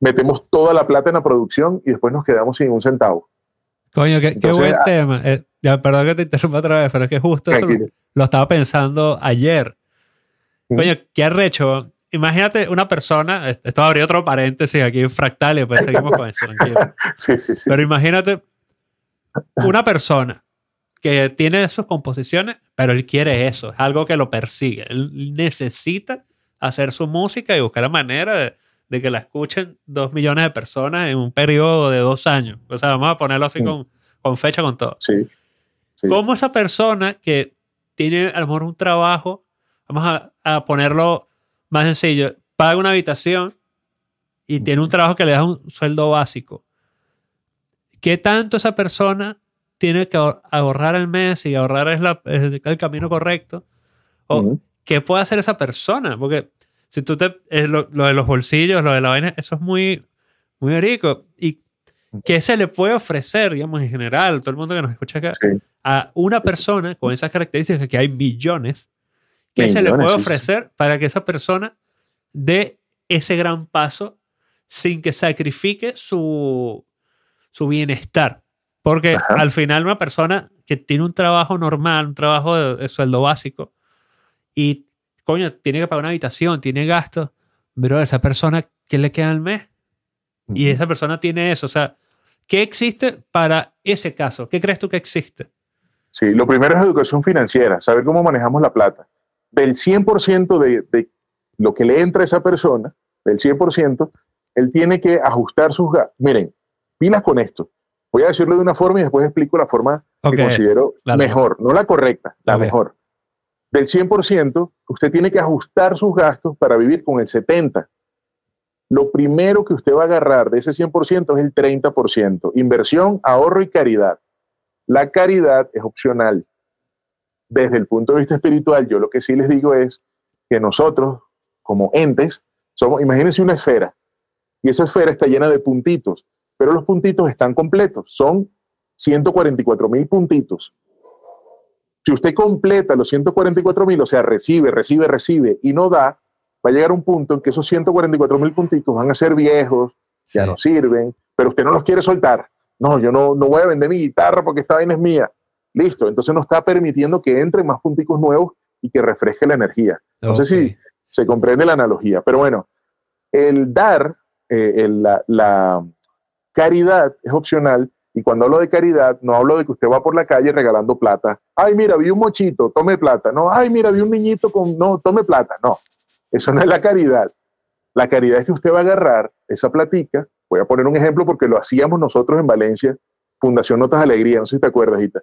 metemos toda la plata en la producción y después nos quedamos sin un centavo. Coño, qué, buen ah, tema. Eh, ya, perdón que te interrumpa otra vez, pero es que justo eso lo estaba pensando ayer. Coño, qué arrecho. Imagínate una persona, esto abrir otro paréntesis aquí en Fractal y después seguimos con eso, tranquilo. Sí, sí, sí. Pero imagínate una persona que tiene sus composiciones, pero él quiere eso, es algo que lo persigue. Él necesita hacer su música y buscar la manera de, que la escuchen dos millones de personas en un periodo de dos años. O sea, vamos a ponerlo así con, con, fecha, con todo. Sí, sí. ¿Cómo esa persona que tiene a lo mejor un trabajo vamos a, ponerlo más sencillo, paga una habitación y tiene un trabajo que le da un sueldo básico. ¿Qué tanto esa persona tiene que ahorrar el mes y ahorrar es, el camino correcto? ¿O qué puede hacer esa persona? Porque si tú te... lo, de los bolsillos, lo de la vaina, eso es muy, muy rico. ¿Y qué se le puede ofrecer, digamos, en general, todo el mundo que nos escucha acá, a una persona con esas características que hay millones? ¿Qué se le puede ofrecer para que esa persona dé ese gran paso sin que sacrifique su, su bienestar? Porque al final una persona que tiene un trabajo normal, un trabajo de, sueldo básico, y coño, tiene que pagar una habitación, tiene gastos, pero a esa persona, ¿qué le queda al mes? Y esa persona tiene eso. O sea, ¿qué existe para ese caso? ¿Qué crees tú que existe? Sí, lo primero es educación financiera, saber cómo manejamos la plata del 100% de, de lo que le entra a esa persona, del 100%, él tiene que ajustar sus gastos. Miren, pilas con esto. Voy a decirlo de una forma y después explico la forma que considero mejor, no la correcta, la mejor. Del 100%, usted tiene que ajustar sus gastos para vivir con el 70%. Lo primero que usted va a agarrar de ese 100% es el 30%. Inversión, ahorro y caridad. La caridad es opcional desde el punto de vista espiritual, yo lo que sí les digo es que nosotros, como entes, somos, imagínense una esfera, y esa esfera está llena de puntitos, pero los puntitos están completos, son 144 mil puntitos. Si usted completa los 144 mil, o sea, recibe, recibe, recibe y no da, va a llegar un punto en que esos 144 mil puntitos van a ser viejos, ya no sirven, pero usted no los quiere soltar. No, yo no, no voy a vender mi guitarra porque esta vaina es mía. Listo, entonces no está permitiendo que entren más punticos nuevos y que refresque la energía. No sé si se comprende la analogía, pero bueno, el dar, eh, la, caridad es opcional y cuando hablo de caridad no hablo de que usted va por la calle regalando plata. Ay, mira, vi un mochito, tome plata. No, ay, mira, vi un niñito con, no, tome plata. No, eso no es la caridad. La caridad es que usted va a agarrar esa platica. Voy a poner un ejemplo porque lo hacíamos nosotros en Valencia, Fundación Notas de Alegría, no sé si te acuerdas, Gita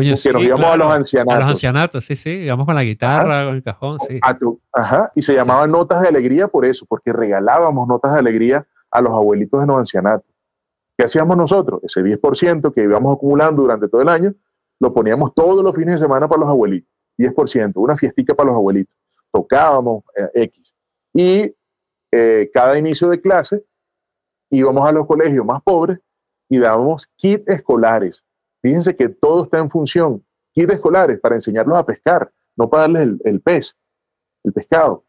que nos íbamos a los ancianatos. A los ancianatos, sí, sí, íbamos con la guitarra, con el cajón, sí. ajá, y se llamaban notas de alegría por eso, porque regalábamos notas de alegría a los abuelitos de los ancianatos. ¿Qué hacíamos nosotros? Ese 10% que íbamos acumulando durante todo el año, lo poníamos todos los fines de semana para los abuelitos. 10%, una fiestica para los abuelitos. Tocábamos eh, X. Y eh, cada inicio de clase íbamos a los colegios más pobres y dábamos kits escolares Fíjense que todo está en función. kits escolares para enseñarlos a pescar, no para darles el, el pez, el pescado.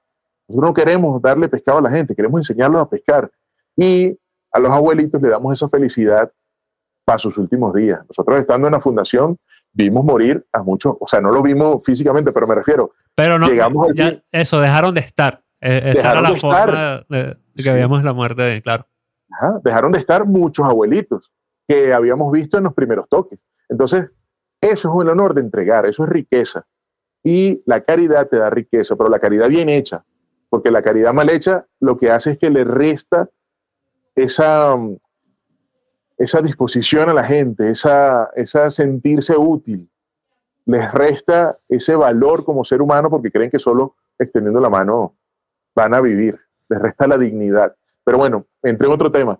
Nosotros no queremos darle pescado a la gente, queremos enseñarlos a pescar. Y a los abuelitos le damos esa felicidad para sus últimos días. Nosotros estando en la fundación vimos morir a muchos, o sea, no lo vimos físicamente, pero me refiero. Pero no, llegamos eso, dejaron de estar. E, esa era la forma de, que habíamos la muerte, claro. dejaron de estar muchos abuelitos que habíamos visto en los primeros toques. Entonces, eso es el honor de entregar, eso es riqueza. Y la caridad te da riqueza, pero la caridad bien hecha, porque la caridad mal hecha lo que hace es que le resta esa, esa disposición a la gente, esa, esa sentirse útil, les resta ese valor como ser humano porque creen que solo extendiendo la mano van a vivir, les resta la dignidad. Pero bueno, entre en otro tema.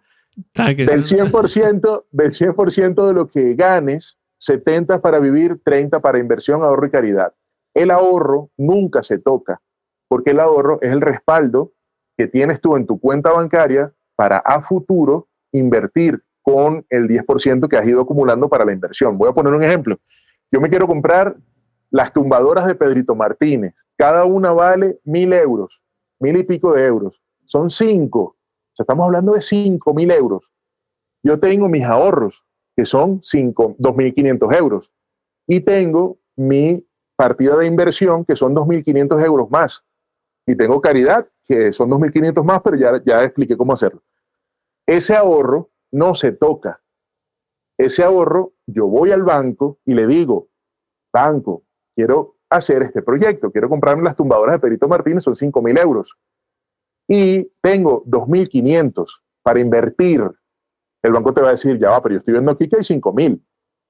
Del 100%, del 100 de lo que ganes, 70 para vivir, 30 para inversión, ahorro y caridad. El ahorro nunca se toca, porque el ahorro es el respaldo que tienes tú en tu cuenta bancaria para a futuro invertir con el 10% que has ido acumulando para la inversión. Voy a poner un ejemplo. Yo me quiero comprar las tumbadoras de Pedrito Martínez. Cada una vale mil euros, mil y pico de euros. Son cinco. Estamos hablando de cinco mil euros. Yo tengo mis ahorros, que son cinco, 2.500 euros. Y tengo mi partida de inversión, que son 2.500 euros más. Y tengo caridad, que son 2.500 más, pero ya, ya expliqué cómo hacerlo. Ese ahorro no se toca. Ese ahorro, yo voy al banco y le digo, banco, quiero hacer este proyecto, quiero comprarme las tumbadoras de Perito Martínez, son 5.000 euros. Y tengo 2.500 para invertir. El banco te va a decir, ya va, pero yo estoy viendo aquí que hay 5.000.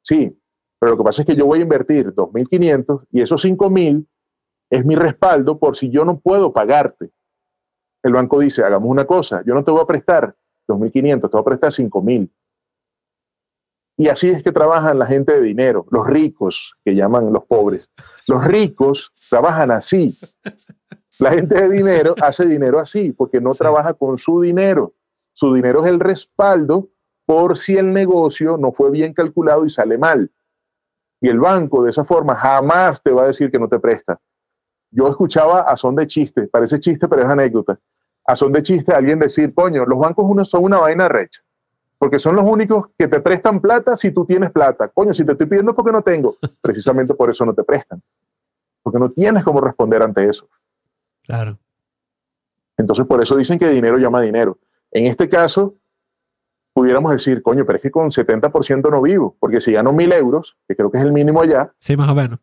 Sí, pero lo que pasa es que yo voy a invertir 2.500 y esos 5.000 es mi respaldo por si yo no puedo pagarte. El banco dice, hagamos una cosa, yo no te voy a prestar 2.500, te voy a prestar 5.000. Y así es que trabajan la gente de dinero, los ricos, que llaman los pobres. Los ricos trabajan así. La gente de dinero hace dinero así, porque no trabaja con su dinero. Su dinero es el respaldo por si el negocio no fue bien calculado y sale mal. Y el banco de esa forma jamás te va a decir que no te presta. Yo escuchaba a son de chiste, parece chiste, pero es anécdota. A son de chiste alguien decir, coño, los bancos uno son una vaina recha, porque son los únicos que te prestan plata si tú tienes plata. Coño, si te estoy pidiendo porque no tengo, precisamente por eso no te prestan, porque no tienes cómo responder ante eso. Claro. Entonces, por eso dicen que dinero llama dinero. En este caso, pudiéramos decir, coño, pero es que con 70% no vivo, porque si gano mil euros, que creo que es el mínimo allá, sí, más o menos.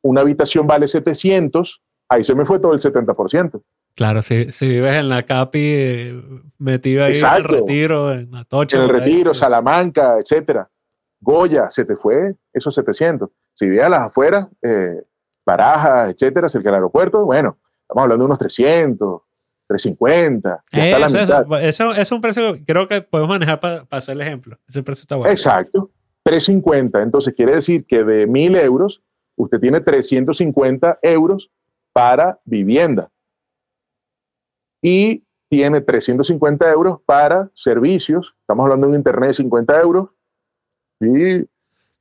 Una habitación vale 700, ahí se me fue todo el 70%. Claro, si, si vives en la CAPI, eh, metido ahí en el retiro, en Atocha. En el retiro, Salamanca, etcétera. Goya, se te fue esos 700. Si vives a las afueras, eh, Barajas, etcétera, cerca del aeropuerto, bueno, estamos hablando de unos 300, 350. Eso, es un precio que creo que podemos manejar para hacer el ejemplo. Ese precio está bueno. Exacto. 350. Entonces quiere decir que de 1000 euros, usted tiene 350 euros para vivienda. Y tiene 350 euros para servicios. Estamos hablando de un internet de 50 euros. Y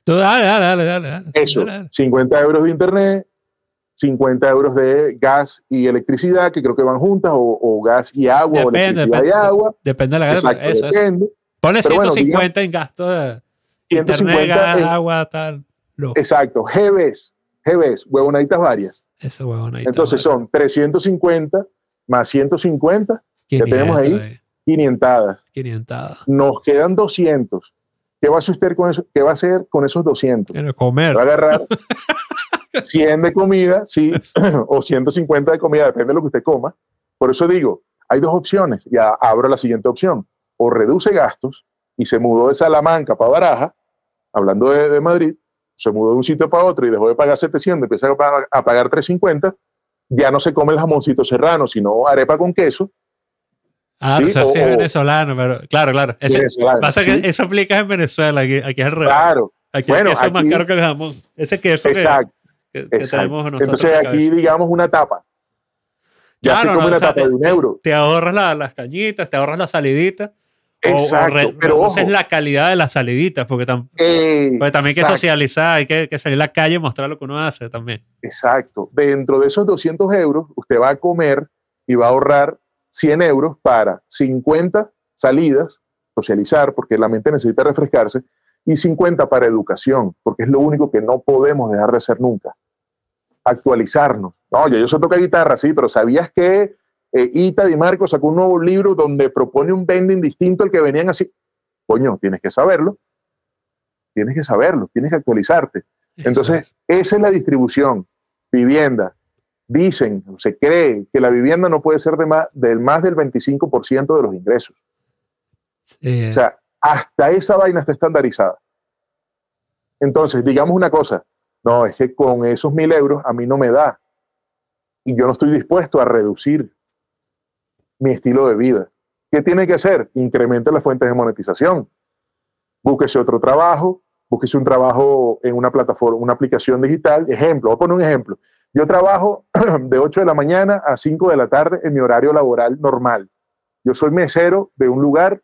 dale, dale, dale, dale, Eso, 50 euros de internet, 50 euros de gas y electricidad, que creo que van juntas, o, gas y agua, o electricidad y agua. Depende de la gas. Eso, depende. Ponle 150 en gasto de 150 internet, gas, agua, tal. Exacto. GBs, GBs, huevonaditas varias. Eso, huevonaditas. Entonces son 350 más 150, que tenemos ahí, 500. 500. Nos quedan 200. ¿Qué va a hacer con, eso? ¿Qué va a hacer con esos 200? Quiero comer. Va a agarrar 100 de comida, sí, o 150 de comida, depende de lo que usted coma. Por eso digo, hay dos opciones. Ya abro la siguiente opción. O reduce gastos y se mudó de Salamanca para Baraja, hablando de, Madrid, se mudó de un sitio para otro y dejó de pagar 700, empieza a pagar, a pagar 350, ya no se come el jamoncito serrano, sino arepa con queso. Ah, ¿sí? o sea, es venezolano, pero claro, claro. pasa que eso aplica en Venezuela, aquí, aquí es el revés. Claro. Aquí bueno, el queso es más caro que el jamón. Ese queso exacto, que, tenemos nosotros. Entonces aquí, digamos, una tapa. Ya claro, come una tapa de un euro. Te ahorras las cañitas, te ahorras la salidita. Exacto, pero es la calidad de las saliditas, porque, también hay que socializar, hay que, que, salir a la calle y mostrar lo que uno hace también. Exacto. Dentro de esos 200 euros, usted va a comer y va a ahorrar 100 euros para 50 salidas, socializar, porque la mente necesita refrescarse, y 50 para educación, porque es lo único que no podemos dejar de hacer nunca. Actualizarnos. Oye, yo sé tocar guitarra, sí, pero ¿sabías que eh, Ita Di Marco sacó un nuevo libro donde propone un bending distinto al que venían así? Coño, tienes que saberlo. Tienes que saberlo, tienes que actualizarte. Entonces, esa es la distribución. Vivienda. Dicen, se cree que la vivienda no puede ser de más, del más del 25% de los ingresos. O sea, hasta esa vaina está estandarizada. Entonces, digamos una cosa, no, es que con esos mil euros a mí no me da. Y yo no estoy dispuesto a reducir mi estilo de vida. ¿Qué tiene que hacer? Incremente las fuentes de monetización. Búsquese otro trabajo, búsquese un trabajo en una plataforma, una aplicación digital. Ejemplo, voy a poner un ejemplo. Yo trabajo de 8 de la mañana a 5 de la tarde en mi horario laboral normal. Yo soy mesero de un lugar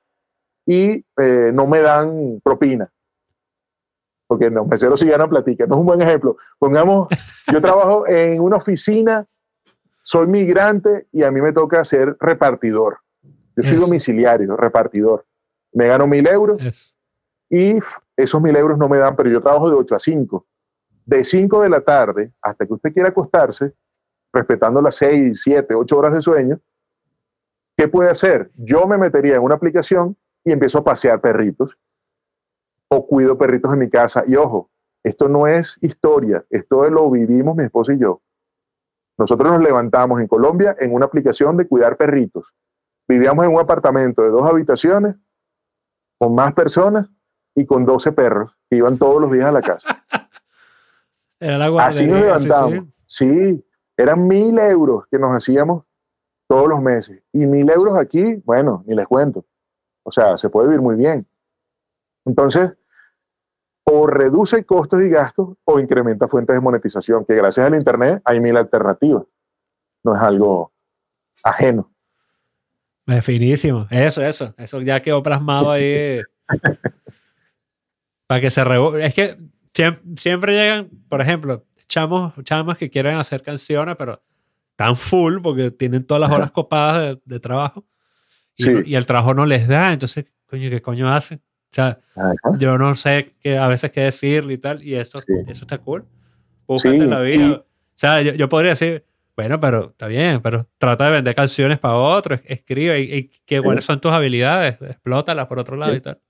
y eh, no me dan propina. Porque los meseros sí ganan platica. No es un buen ejemplo. Pongamos, yo trabajo en una oficina, soy migrante y a mí me toca ser repartidor. Yo soy domiciliario, repartidor. Me gano mil euros y esos mil euros no me dan, pero yo trabajo de 8 a 5. De 5 de la tarde hasta que usted quiera acostarse, respetando las 6, 7, 8 horas de sueño, ¿qué puede hacer? Yo me metería en una aplicación y empiezo a pasear perritos o cuido perritos en mi casa. Y ojo, esto no es historia, esto lo vivimos mi esposa y yo. Nosotros nos levantamos en Colombia en una aplicación de cuidar perritos. Vivíamos en un apartamento de dos habitaciones con más personas y con 12 perros que iban todos los días a la casa. Así nos levantamos. Sí, eran mil euros que nos hacíamos todos los meses. Y mil euros aquí, bueno, ni les cuento. O sea, se puede vivir muy bien. Entonces, o reduce costos y gastos o incrementa fuentes de monetización, que gracias al Internet hay mil alternativas. No es algo ajeno. Definísimo. Eso, eso. Eso ya quedó plasmado ahí. para que se Es que siempre, llegan, por ejemplo, chamos, chamos que quieren hacer canciones, pero están full porque tienen todas las horas copadas de trabajo y, el trabajo no les da, entonces, coño, ¿qué coño hacen? O sea, yo no sé qué, a veces qué decir y tal, y eso, eso está cool. Búscate la vida. O sea, yo, podría decir, bueno, pero está bien, pero trata de vender canciones para otros, escribe, y, qué cuáles son tus habilidades, explótalas por otro lado y tal.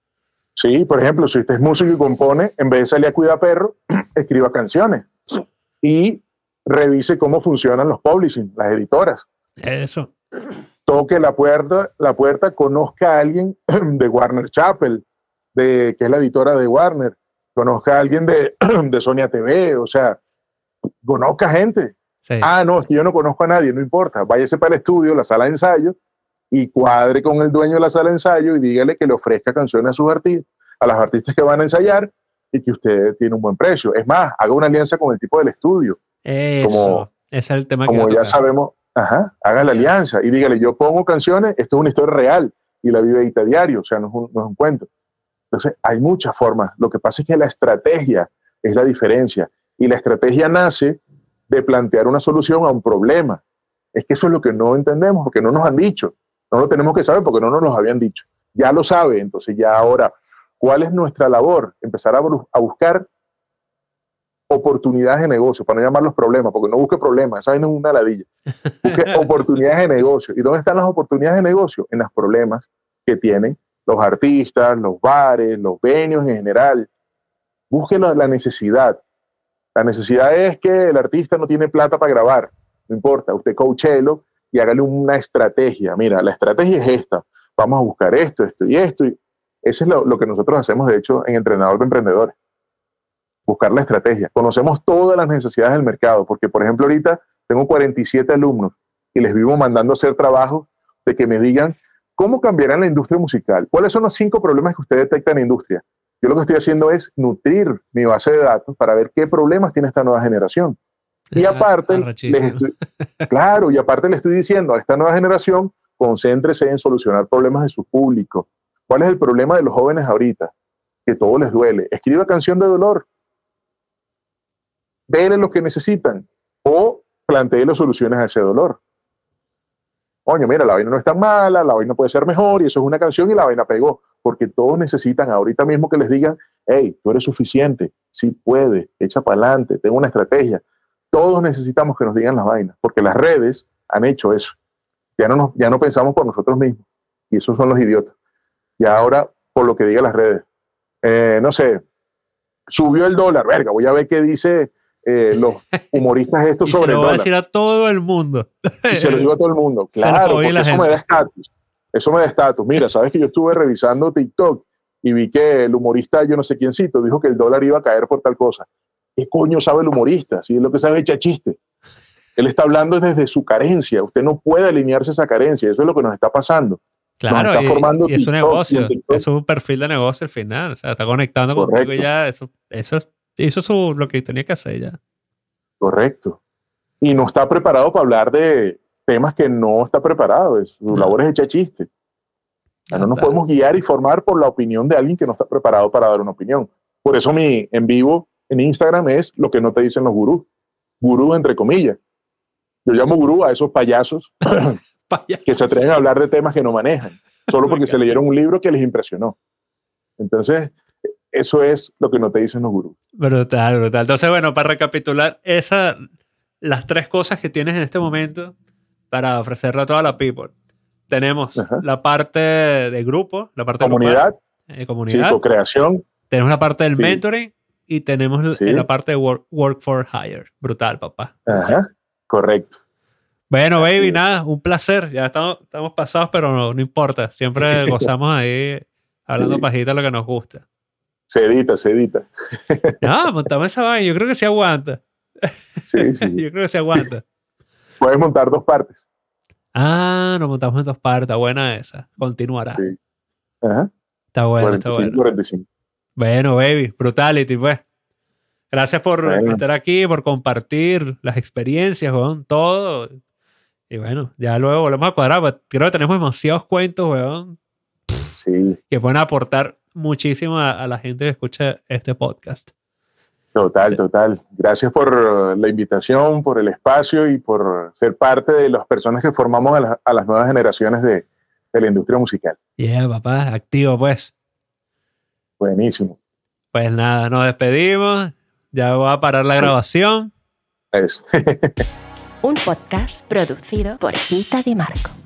Sí, por ejemplo, si usted es músico y compone, en vez de salir a cuidar perros, escriba canciones y revise cómo funcionan los publishing, las editoras. Eso toque la puerta, la puerta, conozca a alguien de Warner Chappell, de, que es la editora de Warner, conozca a alguien de, de Sonia TV, o sea, conozca gente. Ah, no, es que yo no conozco a nadie, no importa, váyase para el estudio, la sala de ensayo, y cuadre con el dueño de la sala de ensayo y dígale que le ofrezca canciones a sus artistas, a las artistas que van a ensayar y que usted tiene un buen precio. Es más, haga una alianza con el tipo del estudio. Eso, como, es el tema como ya sabemos, Ajá, haga la alianza y dígale, yo pongo canciones, esto es una historia real y la vive a diario, o sea, no es, un, no es un cuento. Entonces, hay muchas formas. Lo que pasa es que la estrategia es la diferencia y la estrategia nace de plantear una solución a un problema. Es que eso es lo que no entendemos porque no nos han dicho. No lo tenemos que saber porque no nos lo habían dicho. Ya lo sabe, entonces ya ahora, ¿cuál es nuestra labor? Empezar a, a buscar oportunidades de negocio, para no llamarlos problemas, porque no busque problemas, esa no es una ladilla. Busque oportunidades de negocio. ¿Y dónde están las oportunidades de negocio? En los problemas que tienen los artistas, los bares, los venios en general. Busque la necesidad. La necesidad es que el artista no tiene plata para grabar. No importa, usted coachelo y hágale una estrategia. Mira, la estrategia es esta. Vamos a buscar esto, esto y esto. Y eso es lo, que nosotros hacemos, de hecho, en Entrenador de Emprendedores buscar la estrategia. Conocemos todas las necesidades del mercado, porque por ejemplo ahorita tengo 47 alumnos y les vivo mandando hacer trabajo de que me digan cómo cambiarán la industria musical, cuáles son los cinco problemas que usted detecta en la industria. Yo lo que estoy haciendo es nutrir mi base de datos para ver qué problemas tiene esta nueva generación. Y aparte, les claro, y aparte le estoy diciendo a esta nueva generación, concéntrese en solucionar problemas de su público. ¿Cuál es el problema de los jóvenes ahorita? Que todo les duele. Escriba canción de dolor. Denle lo que necesitan o plantee las soluciones a ese dolor. Coño, mira, la vaina no es tan mala, la vaina puede ser mejor y eso es una canción y la vaina pegó. Porque todos necesitan ahorita mismo que les digan, hey, tú eres suficiente, sí puedes, echa para adelante, tengo una estrategia. Todos necesitamos que nos digan las vainas, porque las redes han hecho eso. Ya no, nos, ya no pensamos por nosotros mismos. Y esos son los idiotas. Y ahora, por lo que digan las redes. Eh, no sé, subió el dólar, verga, voy a ver qué dice eh, los humoristas estos sobre se lo voy a decir a todo el mundo. y se lo digo a todo el mundo. Claro, porque eso me da estatus. Eso me da estatus. Mira, sabes que yo estuve revisando TikTok y vi que el humorista, yo no sé quiéncito, dijo que el dólar iba a caer por tal cosa. ¿Qué coño sabe el humorista? Si es lo que sabe echa chiste. Él está hablando desde su carencia. Usted no puede alinearse a esa carencia. Eso es lo que nos está pasando. Claro, está formando y, es un negocio, es un perfil de negocio al final. O sea, está conectando contigo y ya. Eso, eso hizo su, lo que tenía que hacer ya. Correcto. Y no está preparado para hablar de temas que no está preparado. su labor es echar chiste. no nos podemos guiar y formar por la opinión de alguien que no está preparado para dar una opinión. Por eso mi en vivo en Instagram es lo que no te dicen los gurús. Gurú entre comillas. Yo llamo gurú a esos payasos que se atreven a hablar de temas que no manejan, solo porque se leyeron un libro que les impresionó. Entonces, eso es lo que no te dicen los gurús. Brutal, brutal. Entonces, bueno, para recapitular, esa, las tres cosas que tienes en este momento para ofrecerle a toda la people. Tenemos la parte de grupo, la parte comunidad, de comunidad, sí, creación. Tenemos la parte del mentoring y tenemos la parte de work, work, for hire. Brutal, papá. Ajá, correcto. Bueno, baby, nada, un placer. Ya estamos, estamos pasados, pero no, no importa. Siempre gozamos ahí hablando pajita lo que nos gusta. Se edita, se edita. No, montamos esa vaina. Yo creo que se aguanta. Sí, sí. Yo creo que se aguanta. Puedes montar dos partes. Ah, nos montamos en dos partes. Está buena esa. Continuará. Sí. Ajá. Está bueno, está bueno. 45. Bueno, baby, brutality, pues. Gracias por estar aquí, por compartir las experiencias, weón, todo. Y bueno, ya luego volvemos a cuadrar. Pues, creo que tenemos demasiados cuentos, weón. Sí. Que pueden aportar muchísimo a, la gente que escucha este podcast. Total, total. Gracias por la invitación, por el espacio y por ser parte de las personas que formamos a, las nuevas generaciones de, la industria musical. Yeah, papá, activo pues. Buenísimo. Pues nada, nos despedimos. Ya voy a parar la grabación. Eso. Un podcast producido por Gita Di Marco.